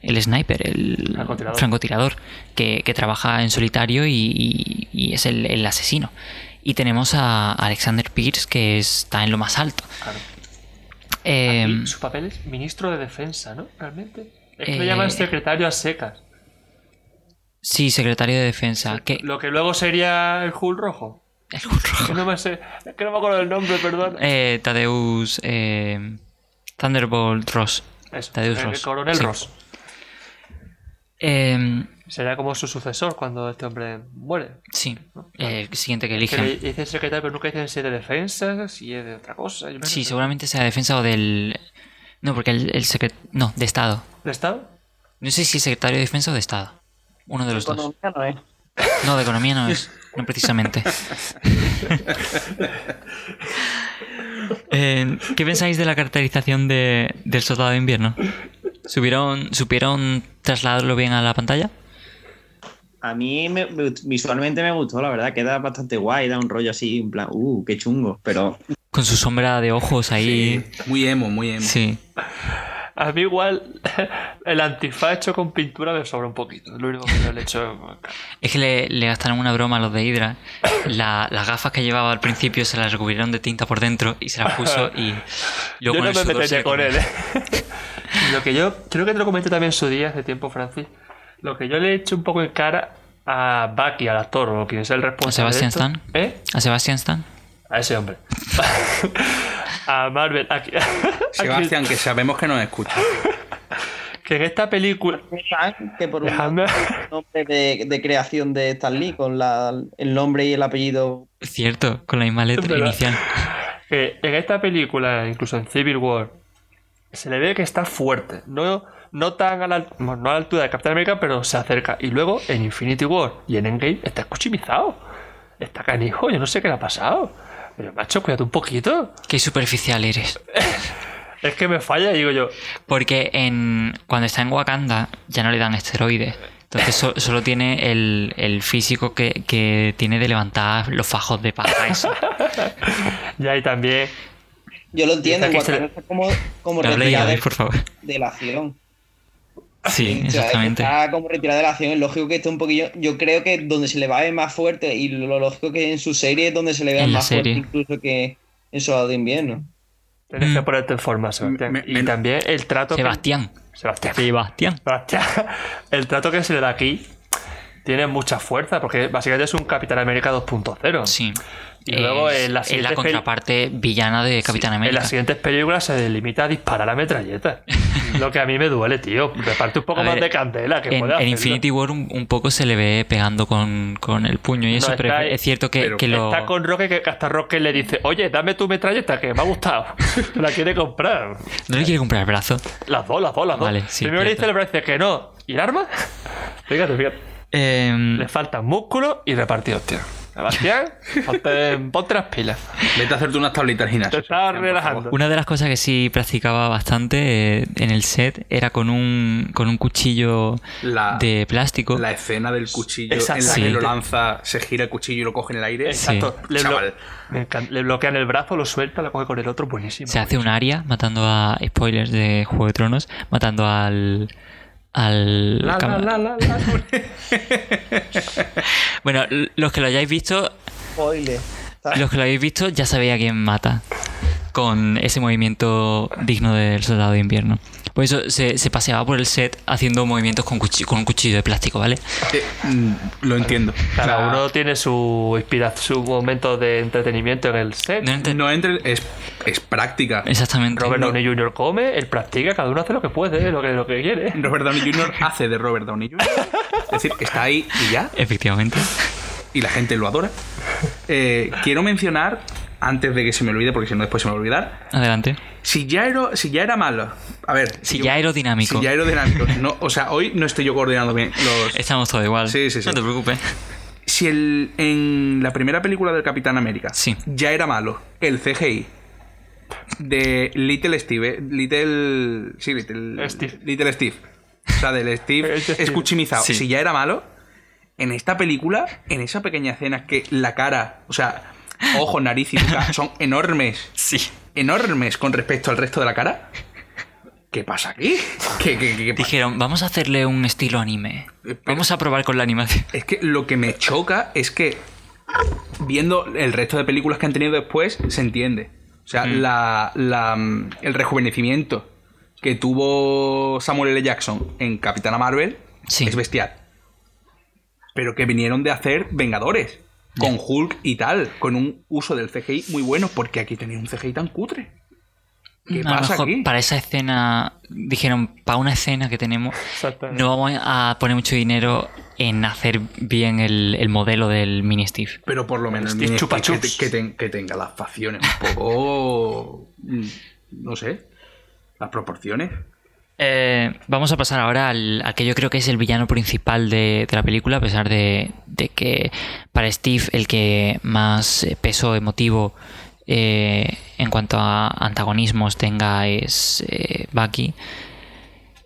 el sniper, el Francotirador. francotirador, que, que trabaja en solitario y, y- y es el, el asesino. Y tenemos a Alexander Pierce, que está en lo más alto. Claro. Eh, Aquí su papel es ministro de defensa, ¿no? Realmente. Es que Eh, le llaman secretario a secas. Sí, secretario de defensa. que Lo que luego sería el Hulk rojo. el Hulk rojo. Que no me sé. Que no me acuerdo del nombre, perdón. Eh, Tadeus eh, Thunderbolt Ross. Eso, Tadeusz el Ross. coronel Sí. Ross. Eh, Será como su sucesor cuando este hombre muere. sí, eh, el siguiente que Que le eligen. dicen secretario, pero nunca dicen si es de defensa, si es de otra cosa. yo Sí, seguramente sea defensa o del. No, porque el, el secret... No, de Estado. ¿De Estado? No sé si es secretario de defensa o de Estado. Uno de los dos. Economía no es. No, de economía no es. No precisamente. Eh, ¿Qué pensáis de la caracterización de, del soldado de invierno? ¿Supieron, ¿Supieron trasladarlo bien a la pantalla? A mí me- me- visualmente me gustó, la verdad, queda bastante guay, da un rollo así, en plan, uh, qué chungo, pero Con su sombra de ojos ahí. Muy emo, muy emo. Sí. A mí igual el antifaz hecho con pintura me sobra un poquito. Lo único que yo le he hecho... Es que le, le gastaron una broma a los de Hydra. La- las gafas que llevaba al principio se las recubrieron de tinta por dentro y se las puso y yo luego con no me metería con él, ¿eh? Lo que yo... Creo que te lo comenté también en su día, hace tiempo, Francis. Lo que yo le he hecho un poco en cara a Bucky, al actor, o quien sea el responsable Sebastian de esto. Stan? ¿Eh? ¿A Sebastian Stan? A ese hombre. A Marvel. Sebastián, que sabemos que nos escucha. que en esta película... Stan, que por un nombre de, de creación de Stan Lee, con la, el nombre y el apellido. Cierto, con la misma letra inicial. que en esta película, incluso en Civil War, se le ve que está fuerte. No, no tan a la, bueno, no a la altura de Capitán América, pero se acerca. Y luego en Infinity War y en Endgame está escuchimizado. Está canijo, yo no sé qué le ha pasado. Pero macho, cuídate un poquito. Qué superficial eres. Es que me falla, digo yo. Porque en, cuando está en Wakanda ya no le dan esteroides. Entonces so- solo tiene el, el físico que, que tiene de levantar los fajos de paja. eso. Ya y también. Yo lo entiendo, Wakanda está como, como No retirada de, por favor. de la acción. Sí, O sea, exactamente. Está como retirada de la acción. Es lógico que esté un poquillo. Yo creo que donde se le va a ver más fuerte, y lo lógico que en su serie es donde se le vea más fuerte, incluso que, en Soldado de Invierno. Tienes que Mm. ponerte en forma, Sebastián. Me- y también el trato. que-. Sebastián. Sebastián. Sebastián. El trato que se le da aquí tiene mucha fuerza, porque básicamente es un Capitán América 2.0. Sí. Y luego es, en la es siguiente la contraparte villana de Capitán En América. las siguientes películas se limita a disparar a metralleta. Lo que a mí me duele, tío. Reparte un poco A más ver, de candela. Que En, puede en. Infinity War un, un poco se le ve pegando con, con el puño y No, eso, pero está- es cierto que, que lo... Está con Roque que hasta Roque le dice, oye, dame tu metralleta que me ha gustado. la quiere comprar. No le quiere comprar el brazo. Las dos, las dos, las dos. Vale, sí, Primero le dice el brazo que no. ¿Y el arma? fíjate, fíjate. Em, Le faltan músculo y repartidos, tío. Sebastián, ponte, ponte las pilas. Vete a hacerte unas tablitas Te gimnasias. estás relajando. Una de las cosas que sí practicaba bastante eh, en el set era con un, con un cuchillo La- de plástico. La escena del cuchillo en la que lo lanza, se gira el cuchillo y lo coge en el aire. Exacto. Le, Chaval. me encanta. Le bloquean el brazo, lo suelta, lo coge con el otro. Buenísimo. Se hace un área matando a spoilers de Juego de Tronos, matando al al La, la, la, la, la. Bueno, los que lo hayáis visto, Spoiler. los que lo habéis visto ya sabéis a quién mata con ese movimiento digno del soldado de invierno. Por eso se, se paseaba por el set haciendo movimientos con, un cuchillo de plástico, ¿vale? Eh, mm, lo entiendo. Cada uno tiene su inspiración, su momento de entretenimiento en el set. No entre, es, es práctica. Exactamente. Robert no. Downey Jr. come, él practica, cada uno hace lo que puede, lo que, lo que quiere. Robert Downey Jr. hace de Robert Downey Jr. Es decir, está ahí y ya. Efectivamente. y la gente lo adora. Eh, quiero mencionar, antes de que se me olvide, porque si no después se me va a olvidar, Adelante. si ya era, si ya era malo, a ver, Si yo- ya aerodinámico. si ya aerodinámico, no, o sea, hoy no estoy yo coordinando bien los... Estamos todos igual. Sí, sí, sí. No te preocupes. Si el, en la primera película del Capitán América Sí. ya era malo el CGI de Little Steve, eh, Little, sí, Little Steve. Little Steve, o sea, del Steve escuchimizado, Sí. si ya era malo, en esta película, en esa pequeña escena que la cara, o sea, ojos, nariz y boca son enormes, Sí. enormes con respecto al resto de la cara. ¿Qué pasa aquí? ¿Qué, qué, qué-? Dijeron, vamos a hacerle un estilo anime. Eh, pero- Vamos a probar con la animación. Es que lo que me choca es que viendo el resto de películas que han tenido después, se entiende. O sea, Mm. la, la, mm, el rejuvenecimiento que tuvo Samuel L. Jackson en Capitana Marvel Sí. es bestial. Pero que vinieron de hacer Vengadores. Con Hulk y tal, con un uso del CGI muy bueno, porque aquí tenía un CGI tan cutre. ¿Qué a pasa mejor aquí? para esa escena, dijeron, para una escena que tenemos, no vamos a poner mucho dinero en hacer bien el, el modelo del mini Steve. Pero por lo menos Steve mini Chupa Steve que, te- que tenga las facciones un poco. mm, no sé. Las proporciones. Eh, vamos a pasar ahora al, al que yo creo que es el villano principal de, de la película, a pesar de, de que para Steve el que más eh, peso emotivo eh, en cuanto a antagonismos tenga es eh, Bucky.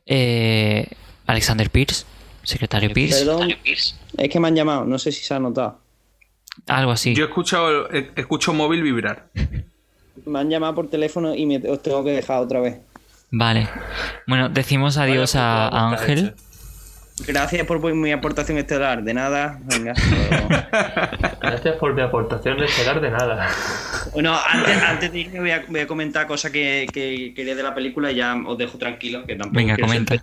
Eh, Alexander Pierce, secretario Pierce, Perdón, es que me han llamado, no sé si se ha notado. algo así. Yo he escuchado, he- escucho móvil vibrar. Me han llamado por teléfono y me, os tengo que dejar otra vez. Vale. Bueno, decimos adiós a, a Ángel. Gracias por mi aportación estelar. De nada. Venga. Gracias por mi aportación estelar de nada. bueno, antes, antes de irme voy a, voy a comentar cosas que, que quería de la película y ya os dejo tranquilos, que tampoco Venga, comenta.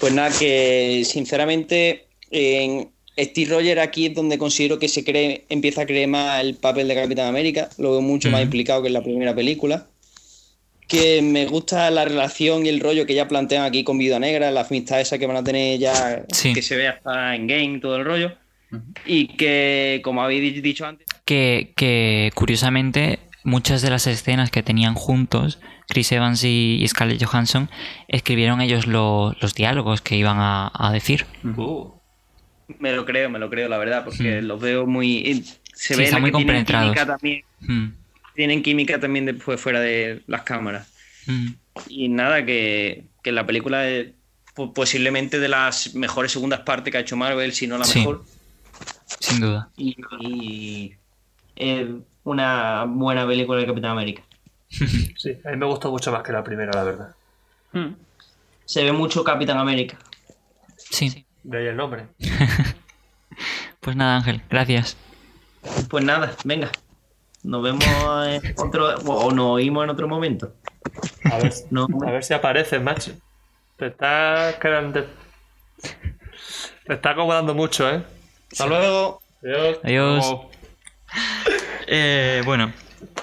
Pues nada, que sinceramente en Steve Rogers aquí es donde considero que se cree, empieza a creer más el papel de Capitán América. Lo veo mucho más implicado que en la primera película. Que me gusta la relación y el rollo que ya plantean aquí con Viuda Negra, la amistad esa que van a tener ya, Sí. que se ve hasta en game, todo el rollo. Y que, como habéis dicho antes, que, que, curiosamente muchas de las escenas que tenían juntos, Chris Evans y, y Scarlett Johansson, escribieron ellos lo- los diálogos que iban a, a decir. Uh, me lo creo, me lo creo, la verdad, porque los veo muy. eh, Se Sí, ve muy química también. Mm, Tienen química también después fuera de las cámaras. mm. Y nada, que, que la película es po- posiblemente de las mejores segundas partes que ha hecho Marvel, si no la Sí. mejor. Sin duda. Y, y es una buena película de Capitán América. sí, a mí me gustó mucho más que la primera, la verdad. Se ve mucho Capitán América. Sí. De ahí el nombre. Pues nada, Ángel, gracias. Pues nada, venga. Nos vemos en otro, o nos oímos en otro momento. A ver, No, a ver si apareces, macho. Te está quedando. Te está acomodando mucho, ¿eh? hasta luego. Adiós. Eh, bueno,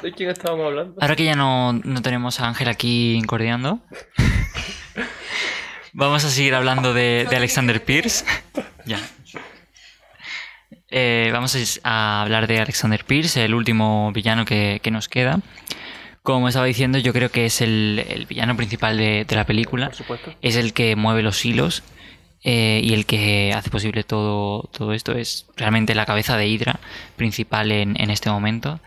¿De quién estábamos hablando? ahora que ya no, no tenemos a Ángel aquí incordiando, vamos a seguir hablando de, de Alexander Pierce. ya. Eh, vamos a, hablar de Alexander Pierce, el último villano que, que nos queda. Como estaba diciendo, yo creo que es el, el villano principal de, de la película. Por supuesto. es el que mueve los hilos eh, y el que hace posible todo, todo esto. Es realmente la cabeza de Hydra principal en, en este momento.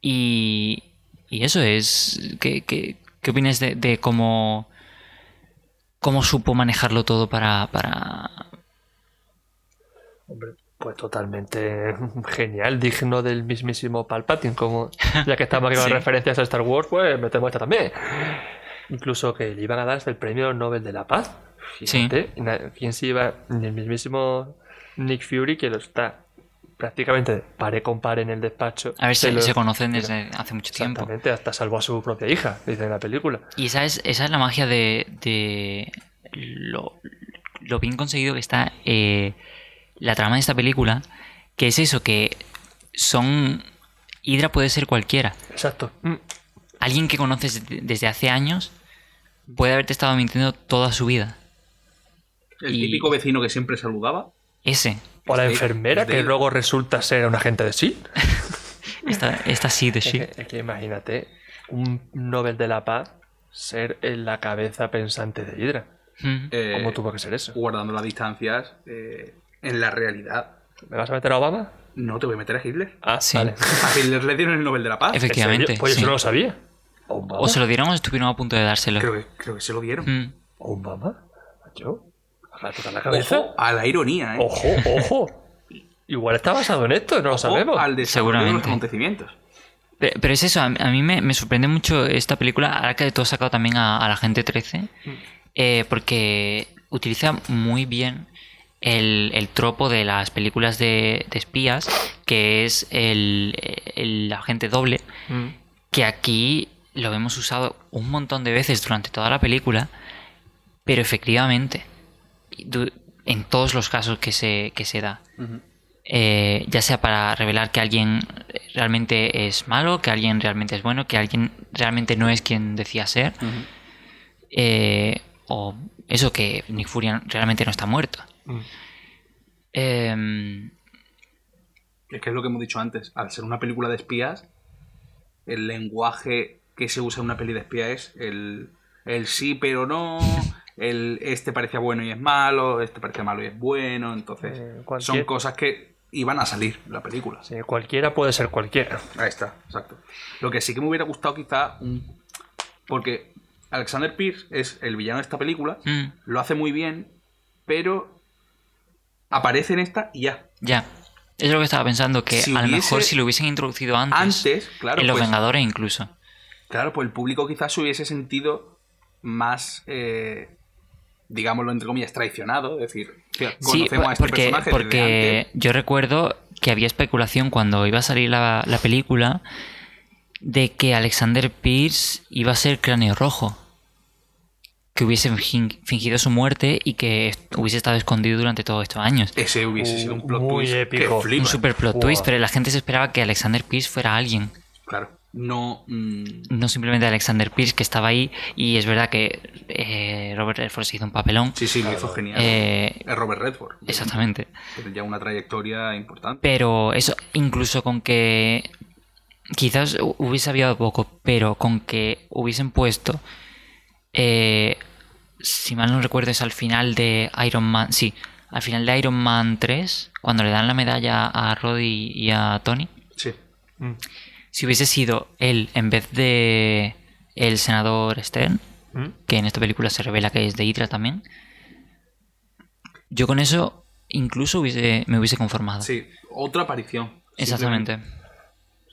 Y, y eso es. ¿Qué, qué, qué opinas de, de cómo, cómo supo manejarlo todo para. para... Hombre, pues totalmente genial, digno del mismísimo Palpatine, como ya que estamos aquí con Sí. referencias a Star Wars, pues metemos esta también. Incluso que le iban a dar el premio Nobel de la Paz. Fíjate, na- ¿quién se iba? Ni el mismísimo Nick Fury, que lo está prácticamente pare con pare en el despacho. A ver, se se, conocen desde hace mucho tiempo. Exactamente, hasta salvó a su propia hija, dice en la película. Y esa es, esa es la magia de, de lo, lo bien conseguido que está eh, la trama de esta película, que es eso, que son... Hydra puede ser cualquiera. Exacto. Mm. Alguien que conoces de- desde hace años puede haberte estado mintiendo toda su vida. El Y- típico vecino que siempre saludaba. Ese. O la de- enfermera de- que luego resulta ser un agente de SHIELD. Esta, esta sí de Es sí. que, es que imagínate un Nobel de la Paz ser en la cabeza pensante de Hydra. Mm. eh, ¿Cómo tuvo que ser eso? Guardando las distancias eh, en la realidad. ¿Me vas a meter a Obama? No te voy a meter a Hitler. Ah, Sí. vale. A Hitler le dieron el Nobel de la Paz. ¿En Efectivamente. Pues sí. yo no lo sabía. O se lo dieron o estuvieron a punto de dárselo. Creo que, creo que se lo dieron. Mm. ¿A Obama? ¿Yo? ¿A la cabeza? Ojo a la ironía, ¿eh? Ojo, ojo. Igual está basado en esto, no lo Ojo sabemos. al desarrollo de los Seguramente. acontecimientos. Pe- Pero es eso, a mí a mí me, me sorprende mucho esta película, ahora que tú has sacado también a, a la gente 13, eh, porque utiliza muy bien el, el tropo de las películas de, de espías, que es el, el agente doble, Mm. que aquí lo hemos usado un montón de veces durante toda la película, pero efectivamente, en todos los casos que se, que se da. Eh, ya sea para revelar que alguien realmente es malo, que alguien realmente es bueno, que alguien realmente no es quien decía ser, eh, o eso que Nick Fury realmente no está muerto. Mm. Em, Es que es lo que hemos dicho antes. Al ser una película de espías, el lenguaje que se usa en una peli de espías es el, el sí pero no, el este parecía bueno y es malo, este parecía malo y es bueno. Entonces, Eh, cualquier- son cosas que iban a salir en la película. Sí, cualquiera puede ser cualquiera. Ahí está, exacto. Lo que sí que me hubiera gustado quizá un... Porque Alexander Pierce es el villano de esta película, mm, lo hace muy bien, pero aparece en esta y ya. ya. Es lo que estaba pensando, que Si a lo mejor si lo hubiesen introducido antes, Antes, claro, en Los pues, Vengadores incluso. claro, pues el público quizás se hubiese sentido más, eh, digámoslo entre comillas, traicionado. Es decir, hostia, Sí, conocemos a este porque, personaje desde porque antes. yo recuerdo que había especulación cuando iba a salir la, la película de que Alexander Pierce iba a ser cráneo rojo. Que hubiese fin- fingido su muerte y que hubiese estado escondido durante todos estos años. Ese hubiese sido un plot Muy twist épico. que flipa. Un super plot twist, pero la gente se esperaba que Alexander Pierce fuera alguien. Claro, no... mm, No simplemente Alexander Pierce que estaba ahí. Y es verdad que eh, Robert Redford se hizo un papelón. sí, sí, lo hizo genial. Eh, es Robert Redford. exactamente. Tiene ya una trayectoria importante. Pero eso, incluso con que quizás hu- hubiese habido poco, pero con que hubiesen puesto, eh, si mal no recuerdo, es al final de Iron Man, sí, al final de Iron Man 3, cuando le dan la medalla a Roddy y a Tony, Sí. Mm. si hubiese sido él en vez de el senador Stern, Mm. que en esta película se revela que es de Hydra también, yo con eso incluso hubiese, me hubiese conformado. Sí, otra aparición. Exactamente.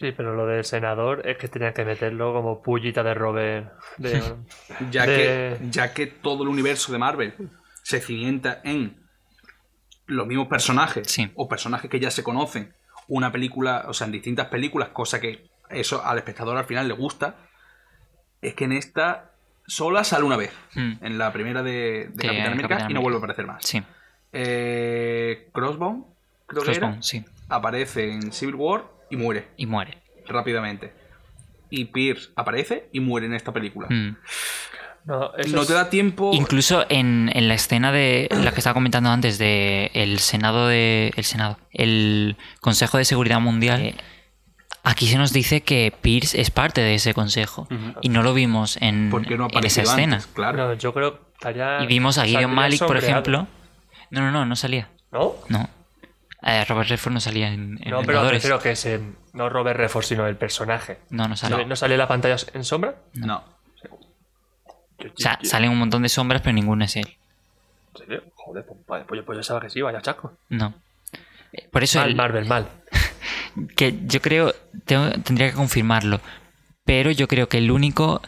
Sí, pero lo del senador es que tenían que meterlo como pullita de Robert. De, Ya, de- que, ya que todo el universo de Marvel se cimienta en los mismos personajes Sí. o personajes que ya se conocen, una película, o sea, en distintas películas, cosa que eso al espectador al final le gusta, es que en esta sola sale una vez. Mm. En la primera de, de Que Capitán América Capitán y no vuelve a aparecer más. Sí. Eh, Crossbone, creo que Crossbone, era, sí. aparece en Civil War y muere Y muere. rápidamente. Y Pierce aparece y muere en esta película. Mm. No, eso No es- te da tiempo. Incluso en, en la escena de la que estaba comentando antes de el Senado de el Senado, el Consejo de Seguridad Mundial, eh, aquí se nos dice que Pierce es parte de ese consejo y no lo vimos en, ¿Por qué no en esa escena. antes? Claro. No, yo creo que estaría. Y vimos a Gideon saldría Malik, por ejemplo. No, no, no, no salía. ¿No? No. Eh, Robert Redford no salía en, en No, pero prefiero que es no Robert Redford, sino el personaje. No, no sale. ¿No, ¿No sale la pantalla en sombra? No. O sea, salen un montón de sombras, pero ninguno es él. ¿En serio? Joder, pues, pues pues yo sabía que sí, vaya chaco. No. Eh, Por eso Mal, el- Marvel, mal. que yo creo, tengo- tendría que confirmarlo, pero yo creo que el único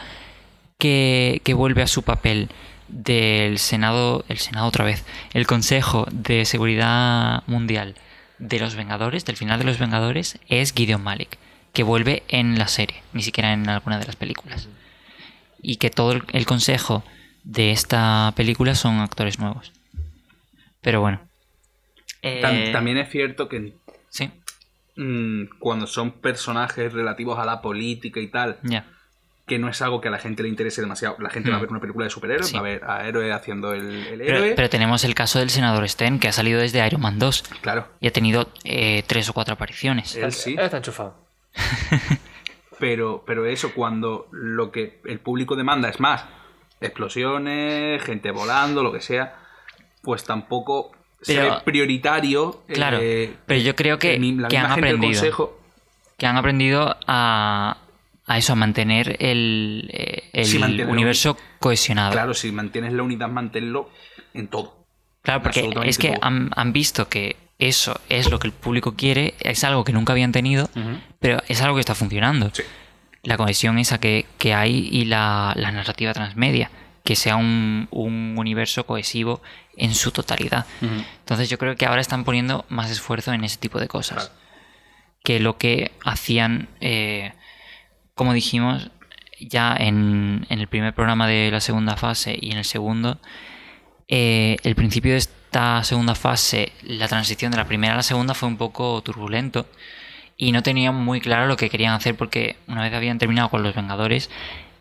que, que vuelve a su papel del Senado, el Senado otra vez, el Consejo de Seguridad Mundial de los Vengadores, del final de los Vengadores, es Gideon Malik, que vuelve en la serie, ni siquiera en alguna de las películas. Y que todo el, consejo de esta película son actores nuevos. Pero bueno. Eh, También es cierto que Sí, mm, cuando son personajes relativos a la política y tal, ya. Que no es algo que a la gente le interese demasiado. La gente va a Hmm. ver una película de superhéroes, Sí. va a ver a héroe haciendo el, el Pero, héroe. pero tenemos el caso del senador Sten, que ha salido desde Iron Man 2 Claro. y ha tenido eh, tres o cuatro apariciones. Él sí. Él está enchufado. Pero, pero eso, cuando lo que el público demanda es más explosiones, gente volando, lo que sea, pues tampoco se Pero- ve prioritario. Claro, eh, pero yo creo que, la que han aprendido. consejo- Que han aprendido a, a eso, a mantener el, eh, el universo cohesionado. Claro, si mantienes la unidad, manténlo en todo. Claro, porque es que han, han visto que eso es lo que el público quiere, es algo que nunca habían tenido, pero es algo que está funcionando. Sí. La cohesión esa que, que hay y la, la narrativa transmedia, que sea un, un universo cohesivo en su totalidad. Entonces yo creo que ahora están poniendo más esfuerzo en ese tipo de cosas. Claro. Que lo que hacían, eh, como dijimos, ya en, en el primer programa de la segunda fase y en el segundo, eh, el principio de esta segunda fase, la transición de la primera a la segunda fue un poco turbulento y no tenían muy claro lo que querían hacer porque una vez habían terminado con los Vengadores,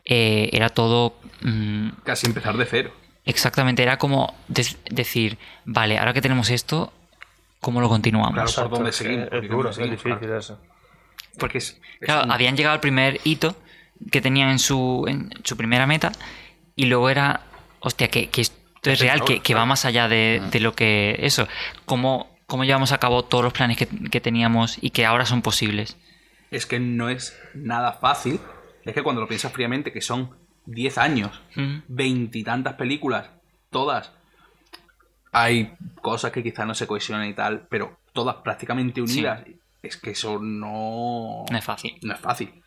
eh, era todo... mm, Casi empezar de cero. exactamente, era como de- decir, vale, ahora que tenemos esto, ¿cómo lo continuamos? Claro, por dónde seguimos. Es duro, es difícil eso. Porque es, es Claro, un- habían llegado al primer hito que tenían en su, en su primera meta y luego era, hostia, que, que esto es real, que, que va más allá de, de lo que eso. ¿Cómo, cómo llevamos a cabo todos los planes que, que teníamos y que ahora son posibles? es que no es nada fácil. Es que cuando lo piensas fríamente, que son 10 años, veintitantas películas, todas. Hay cosas que quizás no se cohesionan y tal, pero todas prácticamente unidas. Es que eso no, No es fácil. no es fácil.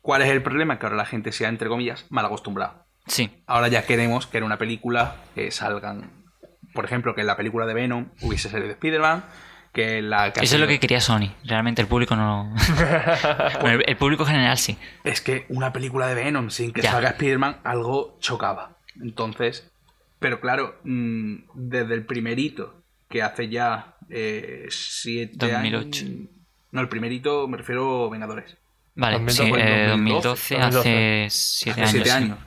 ¿Cuál es el problema? Que ahora la gente sea, entre comillas, mal acostumbrada. Sí, Ahora ya queremos que en una película que salgan, por ejemplo, que en la película de Venom hubiese salido de Spider-Man, que la... que eso es lo que quería Sony. Realmente el público no... Bueno, el, el público general sí. Es que una película de Venom sin que Ya. salga Spider-Man algo chocaba. Entonces, pero claro, mm, desde el primerito, que hace ya eh, siete 2008. años... No, el primerito me refiero a Vengadores. Vale, 2012, sí, fue en eh, 2012, 2012, hace 7 hace años. siete sí. años.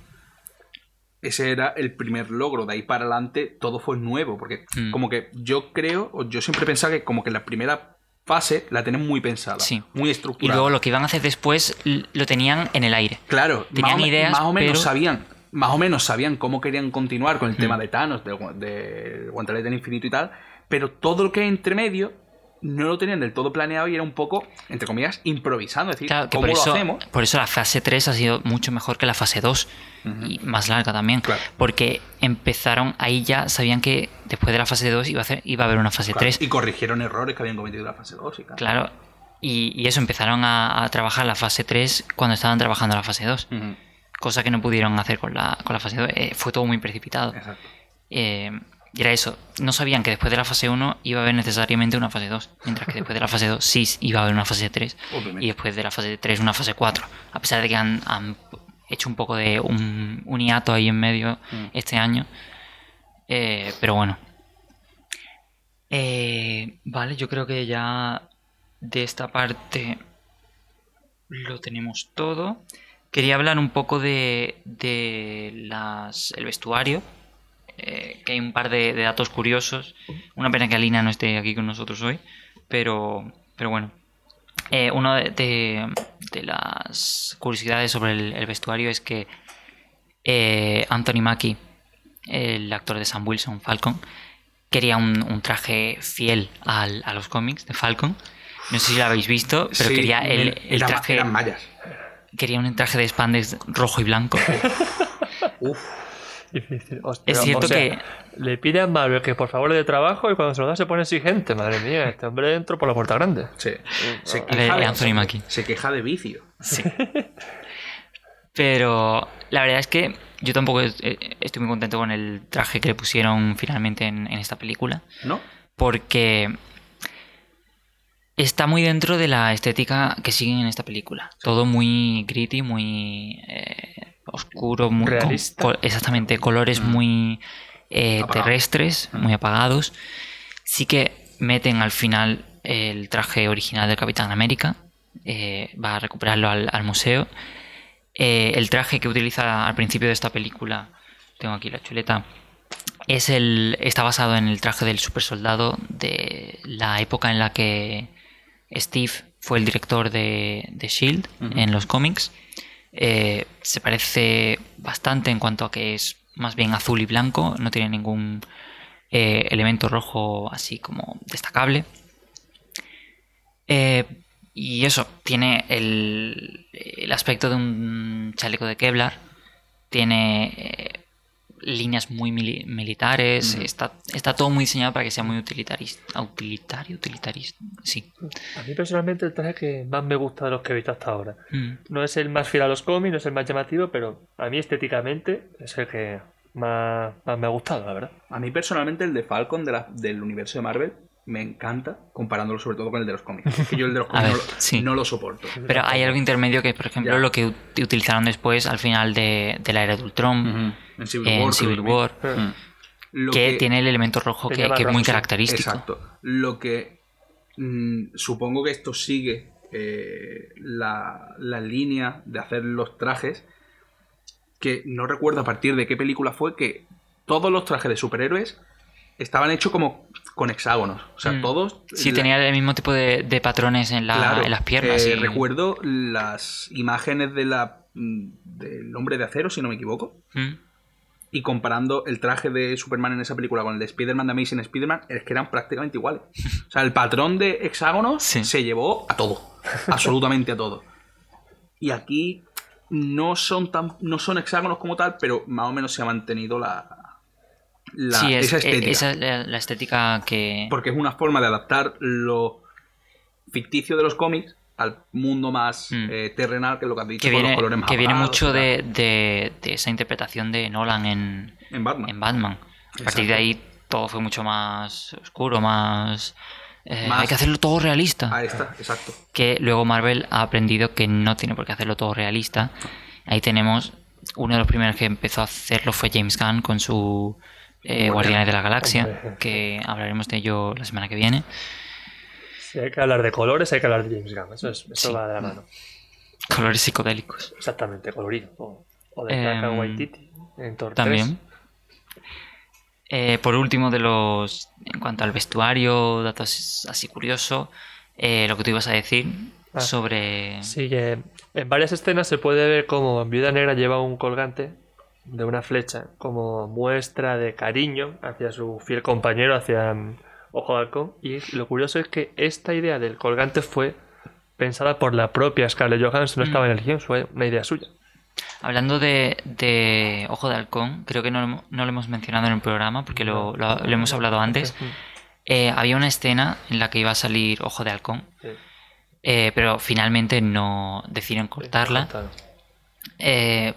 Ese era el primer logro. De ahí para adelante todo fue nuevo. Porque Mm. como que yo creo, o yo siempre pensaba que como que la primera fase la tienen muy pensada. Sí. Muy Y estructurada. luego lo que iban a hacer después lo tenían en el aire. Claro, Tenían más ideas, más o menos pero- sabían, más o menos sabían cómo querían continuar con el tema Mm. de Thanos, de Guantelete del Infinito y tal, pero todo lo que hay entre medio no lo tenían del todo planeado y era un poco, entre comillas, improvisando. Es decir, Claro, que ¿cómo por lo eso, hacemos? por eso la fase 3 ha sido mucho mejor que la fase 2 y más larga también. Claro. Porque empezaron, ahí ya sabían que después de la fase 2 iba a, hacer, iba a haber una fase Claro, 3. Y corrigieron errores que habían cometido en la fase 2 y. Claro. Y, y eso, empezaron a, a trabajar la fase 3 cuando estaban trabajando la fase 2. Ujú, Cosa que no pudieron hacer con la, con la fase 2. Eh, fue todo muy precipitado. Exacto. Eh, Y era eso, no sabían que después de la fase 1 iba a haber necesariamente una fase 2, mientras que después de la fase 2 sí iba a haber una fase 3 Obviamente. y después de la fase 3 una fase 4, a pesar de que han, han hecho un poco de un, un hiato ahí en medio Mm. este año. Eh, pero bueno. Eh, vale, yo creo que ya de esta parte lo tenemos todo. Quería hablar un poco de, de las, el vestuario, eh, que hay un par de, de datos curiosos. Una pena que Alina no esté aquí con nosotros hoy, pero, pero bueno. Eh, una de, de- de las curiosidades sobre el, el vestuario es que eh, Anthony Mackie, el actor de Sam Wilson, Falcon, quería un, un traje fiel al- a los cómics de Falcon. No sé si lo habéis visto, pero Sí, quería el, el traje. Eran mallas. Quería un traje de spandex rojo y blanco. Uf, Difícil. Hostia, Es cierto o sea, que- Le pide a Marvel que por favor le dé trabajo y cuando se lo da se pone exigente. Madre mía, este hombre entró por la puerta grande. sí. Se A ver, queja, de, Anthony Mackie. se queja de vicio. Sí. Pero la verdad es que yo tampoco eh, estoy muy contento con el traje que le pusieron finalmente en, en esta película. ¿No? Porque está muy dentro de la estética que siguen en esta película. Todo muy gritty, muy eh, oscuro, muy Realista. exactamente, colores muy eh, terrestres, muy apagados. Sí que meten al final el traje original del Capitán América. eh, va a recuperarlo al, al museo. Eh, el traje que utiliza al principio de esta película, tengo aquí la chuleta, es el, está basado en el traje del super soldado de la época en la que Steve fue el director de, de Shield en los cómics. Eh, se parece bastante en cuanto a que es más bien azul y blanco, no tiene ningún eh, elemento rojo así como destacable. Eh, y eso, tiene el, el aspecto de un chaleco de Kevlar, tiene líneas muy mili- militares, está, está todo muy diseñado para que sea muy utilitarista. Utilitario, utilitarista, sí. A mí personalmente el traje que más me gusta de los que he visto hasta ahora. Mm. No es el más fiel a los cómics, no es el más llamativo, pero a mí estéticamente es el que más, más me ha gustado, la verdad. A mí personalmente el de Falcon de la- del universo de Marvel me encanta, comparándolo sobre todo con el de los cómics. Es que yo el de los cómics ver, no, lo- sí. no lo soporto. Pero hay algo intermedio que, por ejemplo, Ya. lo que ut- utilizaron después al final de, de la era de Ultron, En Civil en War. Civil. War. Lo que, tiene el elemento rojo que, es muy característico. Exacto. Lo que mm, supongo que esto sigue eh, la, la línea de hacer los trajes, que no recuerdo a partir de qué película fue, que todos los trajes de superhéroes estaban hechos como con hexágonos. O sea, Mm. todos... Sí, la- tenía el mismo tipo de, de patrones en, la- Claro, en las piernas. eh, y- Recuerdo las imágenes de la, mm, del hombre de acero, si no me equivoco. Mm. Y comparando el traje de Superman en esa película con el de Spider-Man de Amazing Spider-Man, es que eran prácticamente iguales. O sea, el patrón de hexágonos Sí. se llevó a todo. Absolutamente a todo. Y aquí no son tan no son hexágonos como tal, pero más o menos se ha mantenido la, la- sí, es, esa estética. esa es la, la estética que... Porque es una forma de adaptar lo ficticio de los cómics al mundo más Mm. eh, terrenal, que es lo que has dicho, que con viene, los colores más que viene mucho de, de- de esa interpretación de Nolan en, En Batman. en Batman. A partir de ahí todo fue mucho más oscuro, más... eh, Más- Hay que hacerlo todo realista. Ahí está, exacto. Que luego Marvel ha aprendido que no tiene por qué hacerlo todo realista. Ahí tenemos... Uno de los primeros que empezó a hacerlo fue James Gunn con su eh. Guardianes de la Galaxia, que hablaremos de ello la semana que viene. Si hay que hablar de colores, hay que hablar de James Gunn. Eso, es- eso Sí. va de la mano. Colores psicodélicos. Exactamente, colorido. O, o de Em, Taika Waititi en Thor 3. También. Eh, por último, de los. En cuanto al vestuario, datos así curioso. eh, lo que tú ibas a decir Ah. sobre. Sí, que en varias escenas se puede ver como Viuda Negra lleva un colgante de una flecha como muestra de cariño hacia su fiel compañero, hacia mm, Ojo de Halcón. Y lo curioso es que esta idea del colgante fue pensada por la propia Scarlett Johansson, no Mm. estaba en el guion, fue una idea suya. Hablando de, de Ojo de Halcón, creo que no, no lo hemos mencionado en el programa porque lo, lo- lo hemos hablado antes. Eh, había una escena en la que iba a salir Ojo de Halcón, Sí, eh, pero finalmente no deciden cortarla. Eh,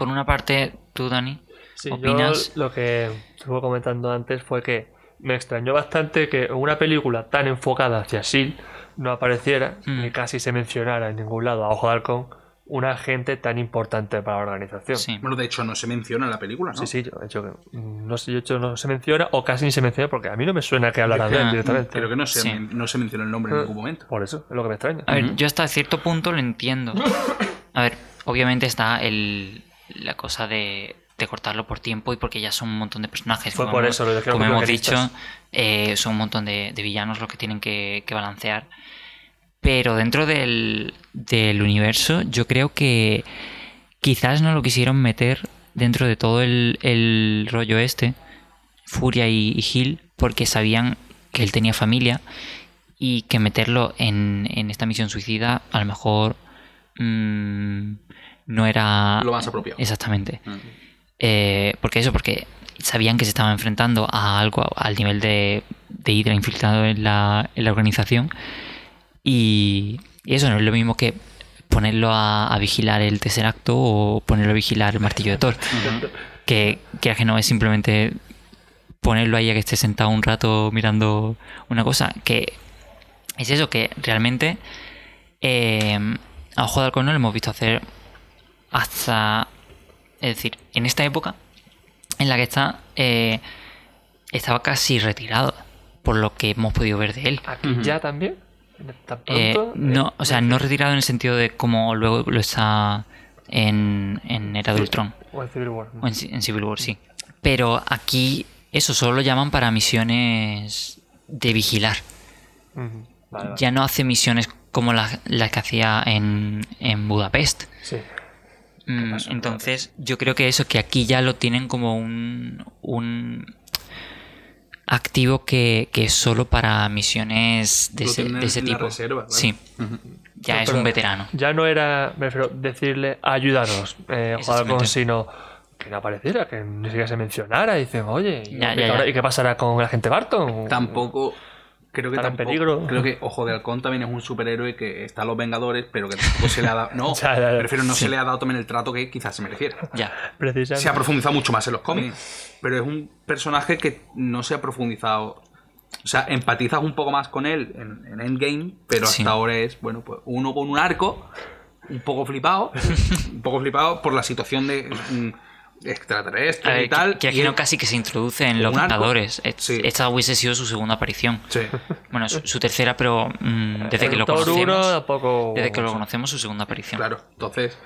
por una parte, tú, Dani, Sí, ¿Opinas? yo lo que estuve comentando antes fue que me extrañó bastante que en una película tan enfocada hacia SEAL no apareciera Mm. ni casi se mencionara en ningún lado a Ojo de Halcón un agente tan importante para la organización. Sí. Bueno, de hecho, no se menciona en la película, ¿no? Sí, sí, yo he hecho que mm, no sé, de hecho no se menciona o casi ni se menciona porque a mí no me suena que hablaran de él Ah, directamente. Creo que no se, Sí. no se menciona el nombre en Eh, ningún momento. Por eso, es lo que me extraña. A ver, yo hasta cierto punto lo entiendo. A ver, obviamente está el, la cosa de, de cortarlo por tiempo y porque ya son un montón de personajes. Fue como por eso, lo Como hemos dicho, eh, son un montón de, de villanos los que tienen que, que balancear. Pero dentro del, del universo, yo creo que quizás no lo quisieron meter dentro de todo el, el rollo este, Furia y, y Gil, porque sabían que él tenía familia y que meterlo en, en esta misión suicida a lo mejor mm, no era Lo más apropiado. exactamente. Mm. Eh, porque eso porque sabían que se estaban enfrentando a algo al nivel de, de Hydra infiltrado en la, en la organización. Y, y eso no es lo mismo que ponerlo a, a vigilar el tercer acto o ponerlo a vigilar el martillo de Thor. Que, que, que no es simplemente ponerlo ahí a que esté sentado un rato mirando una cosa, que es eso, que realmente eh, a Ojo de Halcón no lo hemos visto hacer hasta, es decir, en esta época en la que está, eh, estaba casi retirado, por lo que hemos podido ver de él. ¿Aquí ya también? ¿Tan Eh, pronto? no, Eh, o sea, no retirado en el sentido de como luego lo está en, en Era de Ultron. O en Civil War. O en, Ci- en Civil War, sí. Pero aquí eso solo lo llaman para misiones de vigilar. Ujú. Vale, vale. Ya no hace misiones como las las que hacía en, en Budapest. Sí. Mm, pasó? entonces, yo creo que eso, que aquí ya lo tienen como un, un activo que, que es solo para misiones de Lo ese, de ese en la tipo. reserva. Sí, ya No, es un veterano. Ya no era, me refiero, decirle ayúdanos, eh, Halcón, Exactamente. sino que no apareciera, que ni siquiera se mencionara. Y dicen, oye, ¿y, Ya, qué, ya, ya. ahora- ¿y qué pasará con la gente Barton? Tampoco. Creo que Estará en peligro. Creo que Ojo de Halcón también es un superhéroe que está en los Vengadores, pero que tampoco se le ha dado. No, Ya, ya, ya. prefiero no Sí. se le ha dado también el trato que quizás se mereciera. Ya. Precisamente. Se ha profundizado mucho más en los cómics, pero es un personaje que no se ha profundizado. O sea, empatizas un poco más con él en, en Endgame, pero Sí. hasta ahora es, bueno, pues uno con un arco, un poco flipado, un poco flipado por la situación de extraterrestre A ver, y tal. que, que y no casi que se introduce en Los. Vengadores. Et- Sí. Esta hubiese sido su segunda aparición. Sí. Bueno, su, su tercera, pero mm, desde que lo Thor conocemos. Desde que lo conocemos, su segunda aparición. Claro, entonces.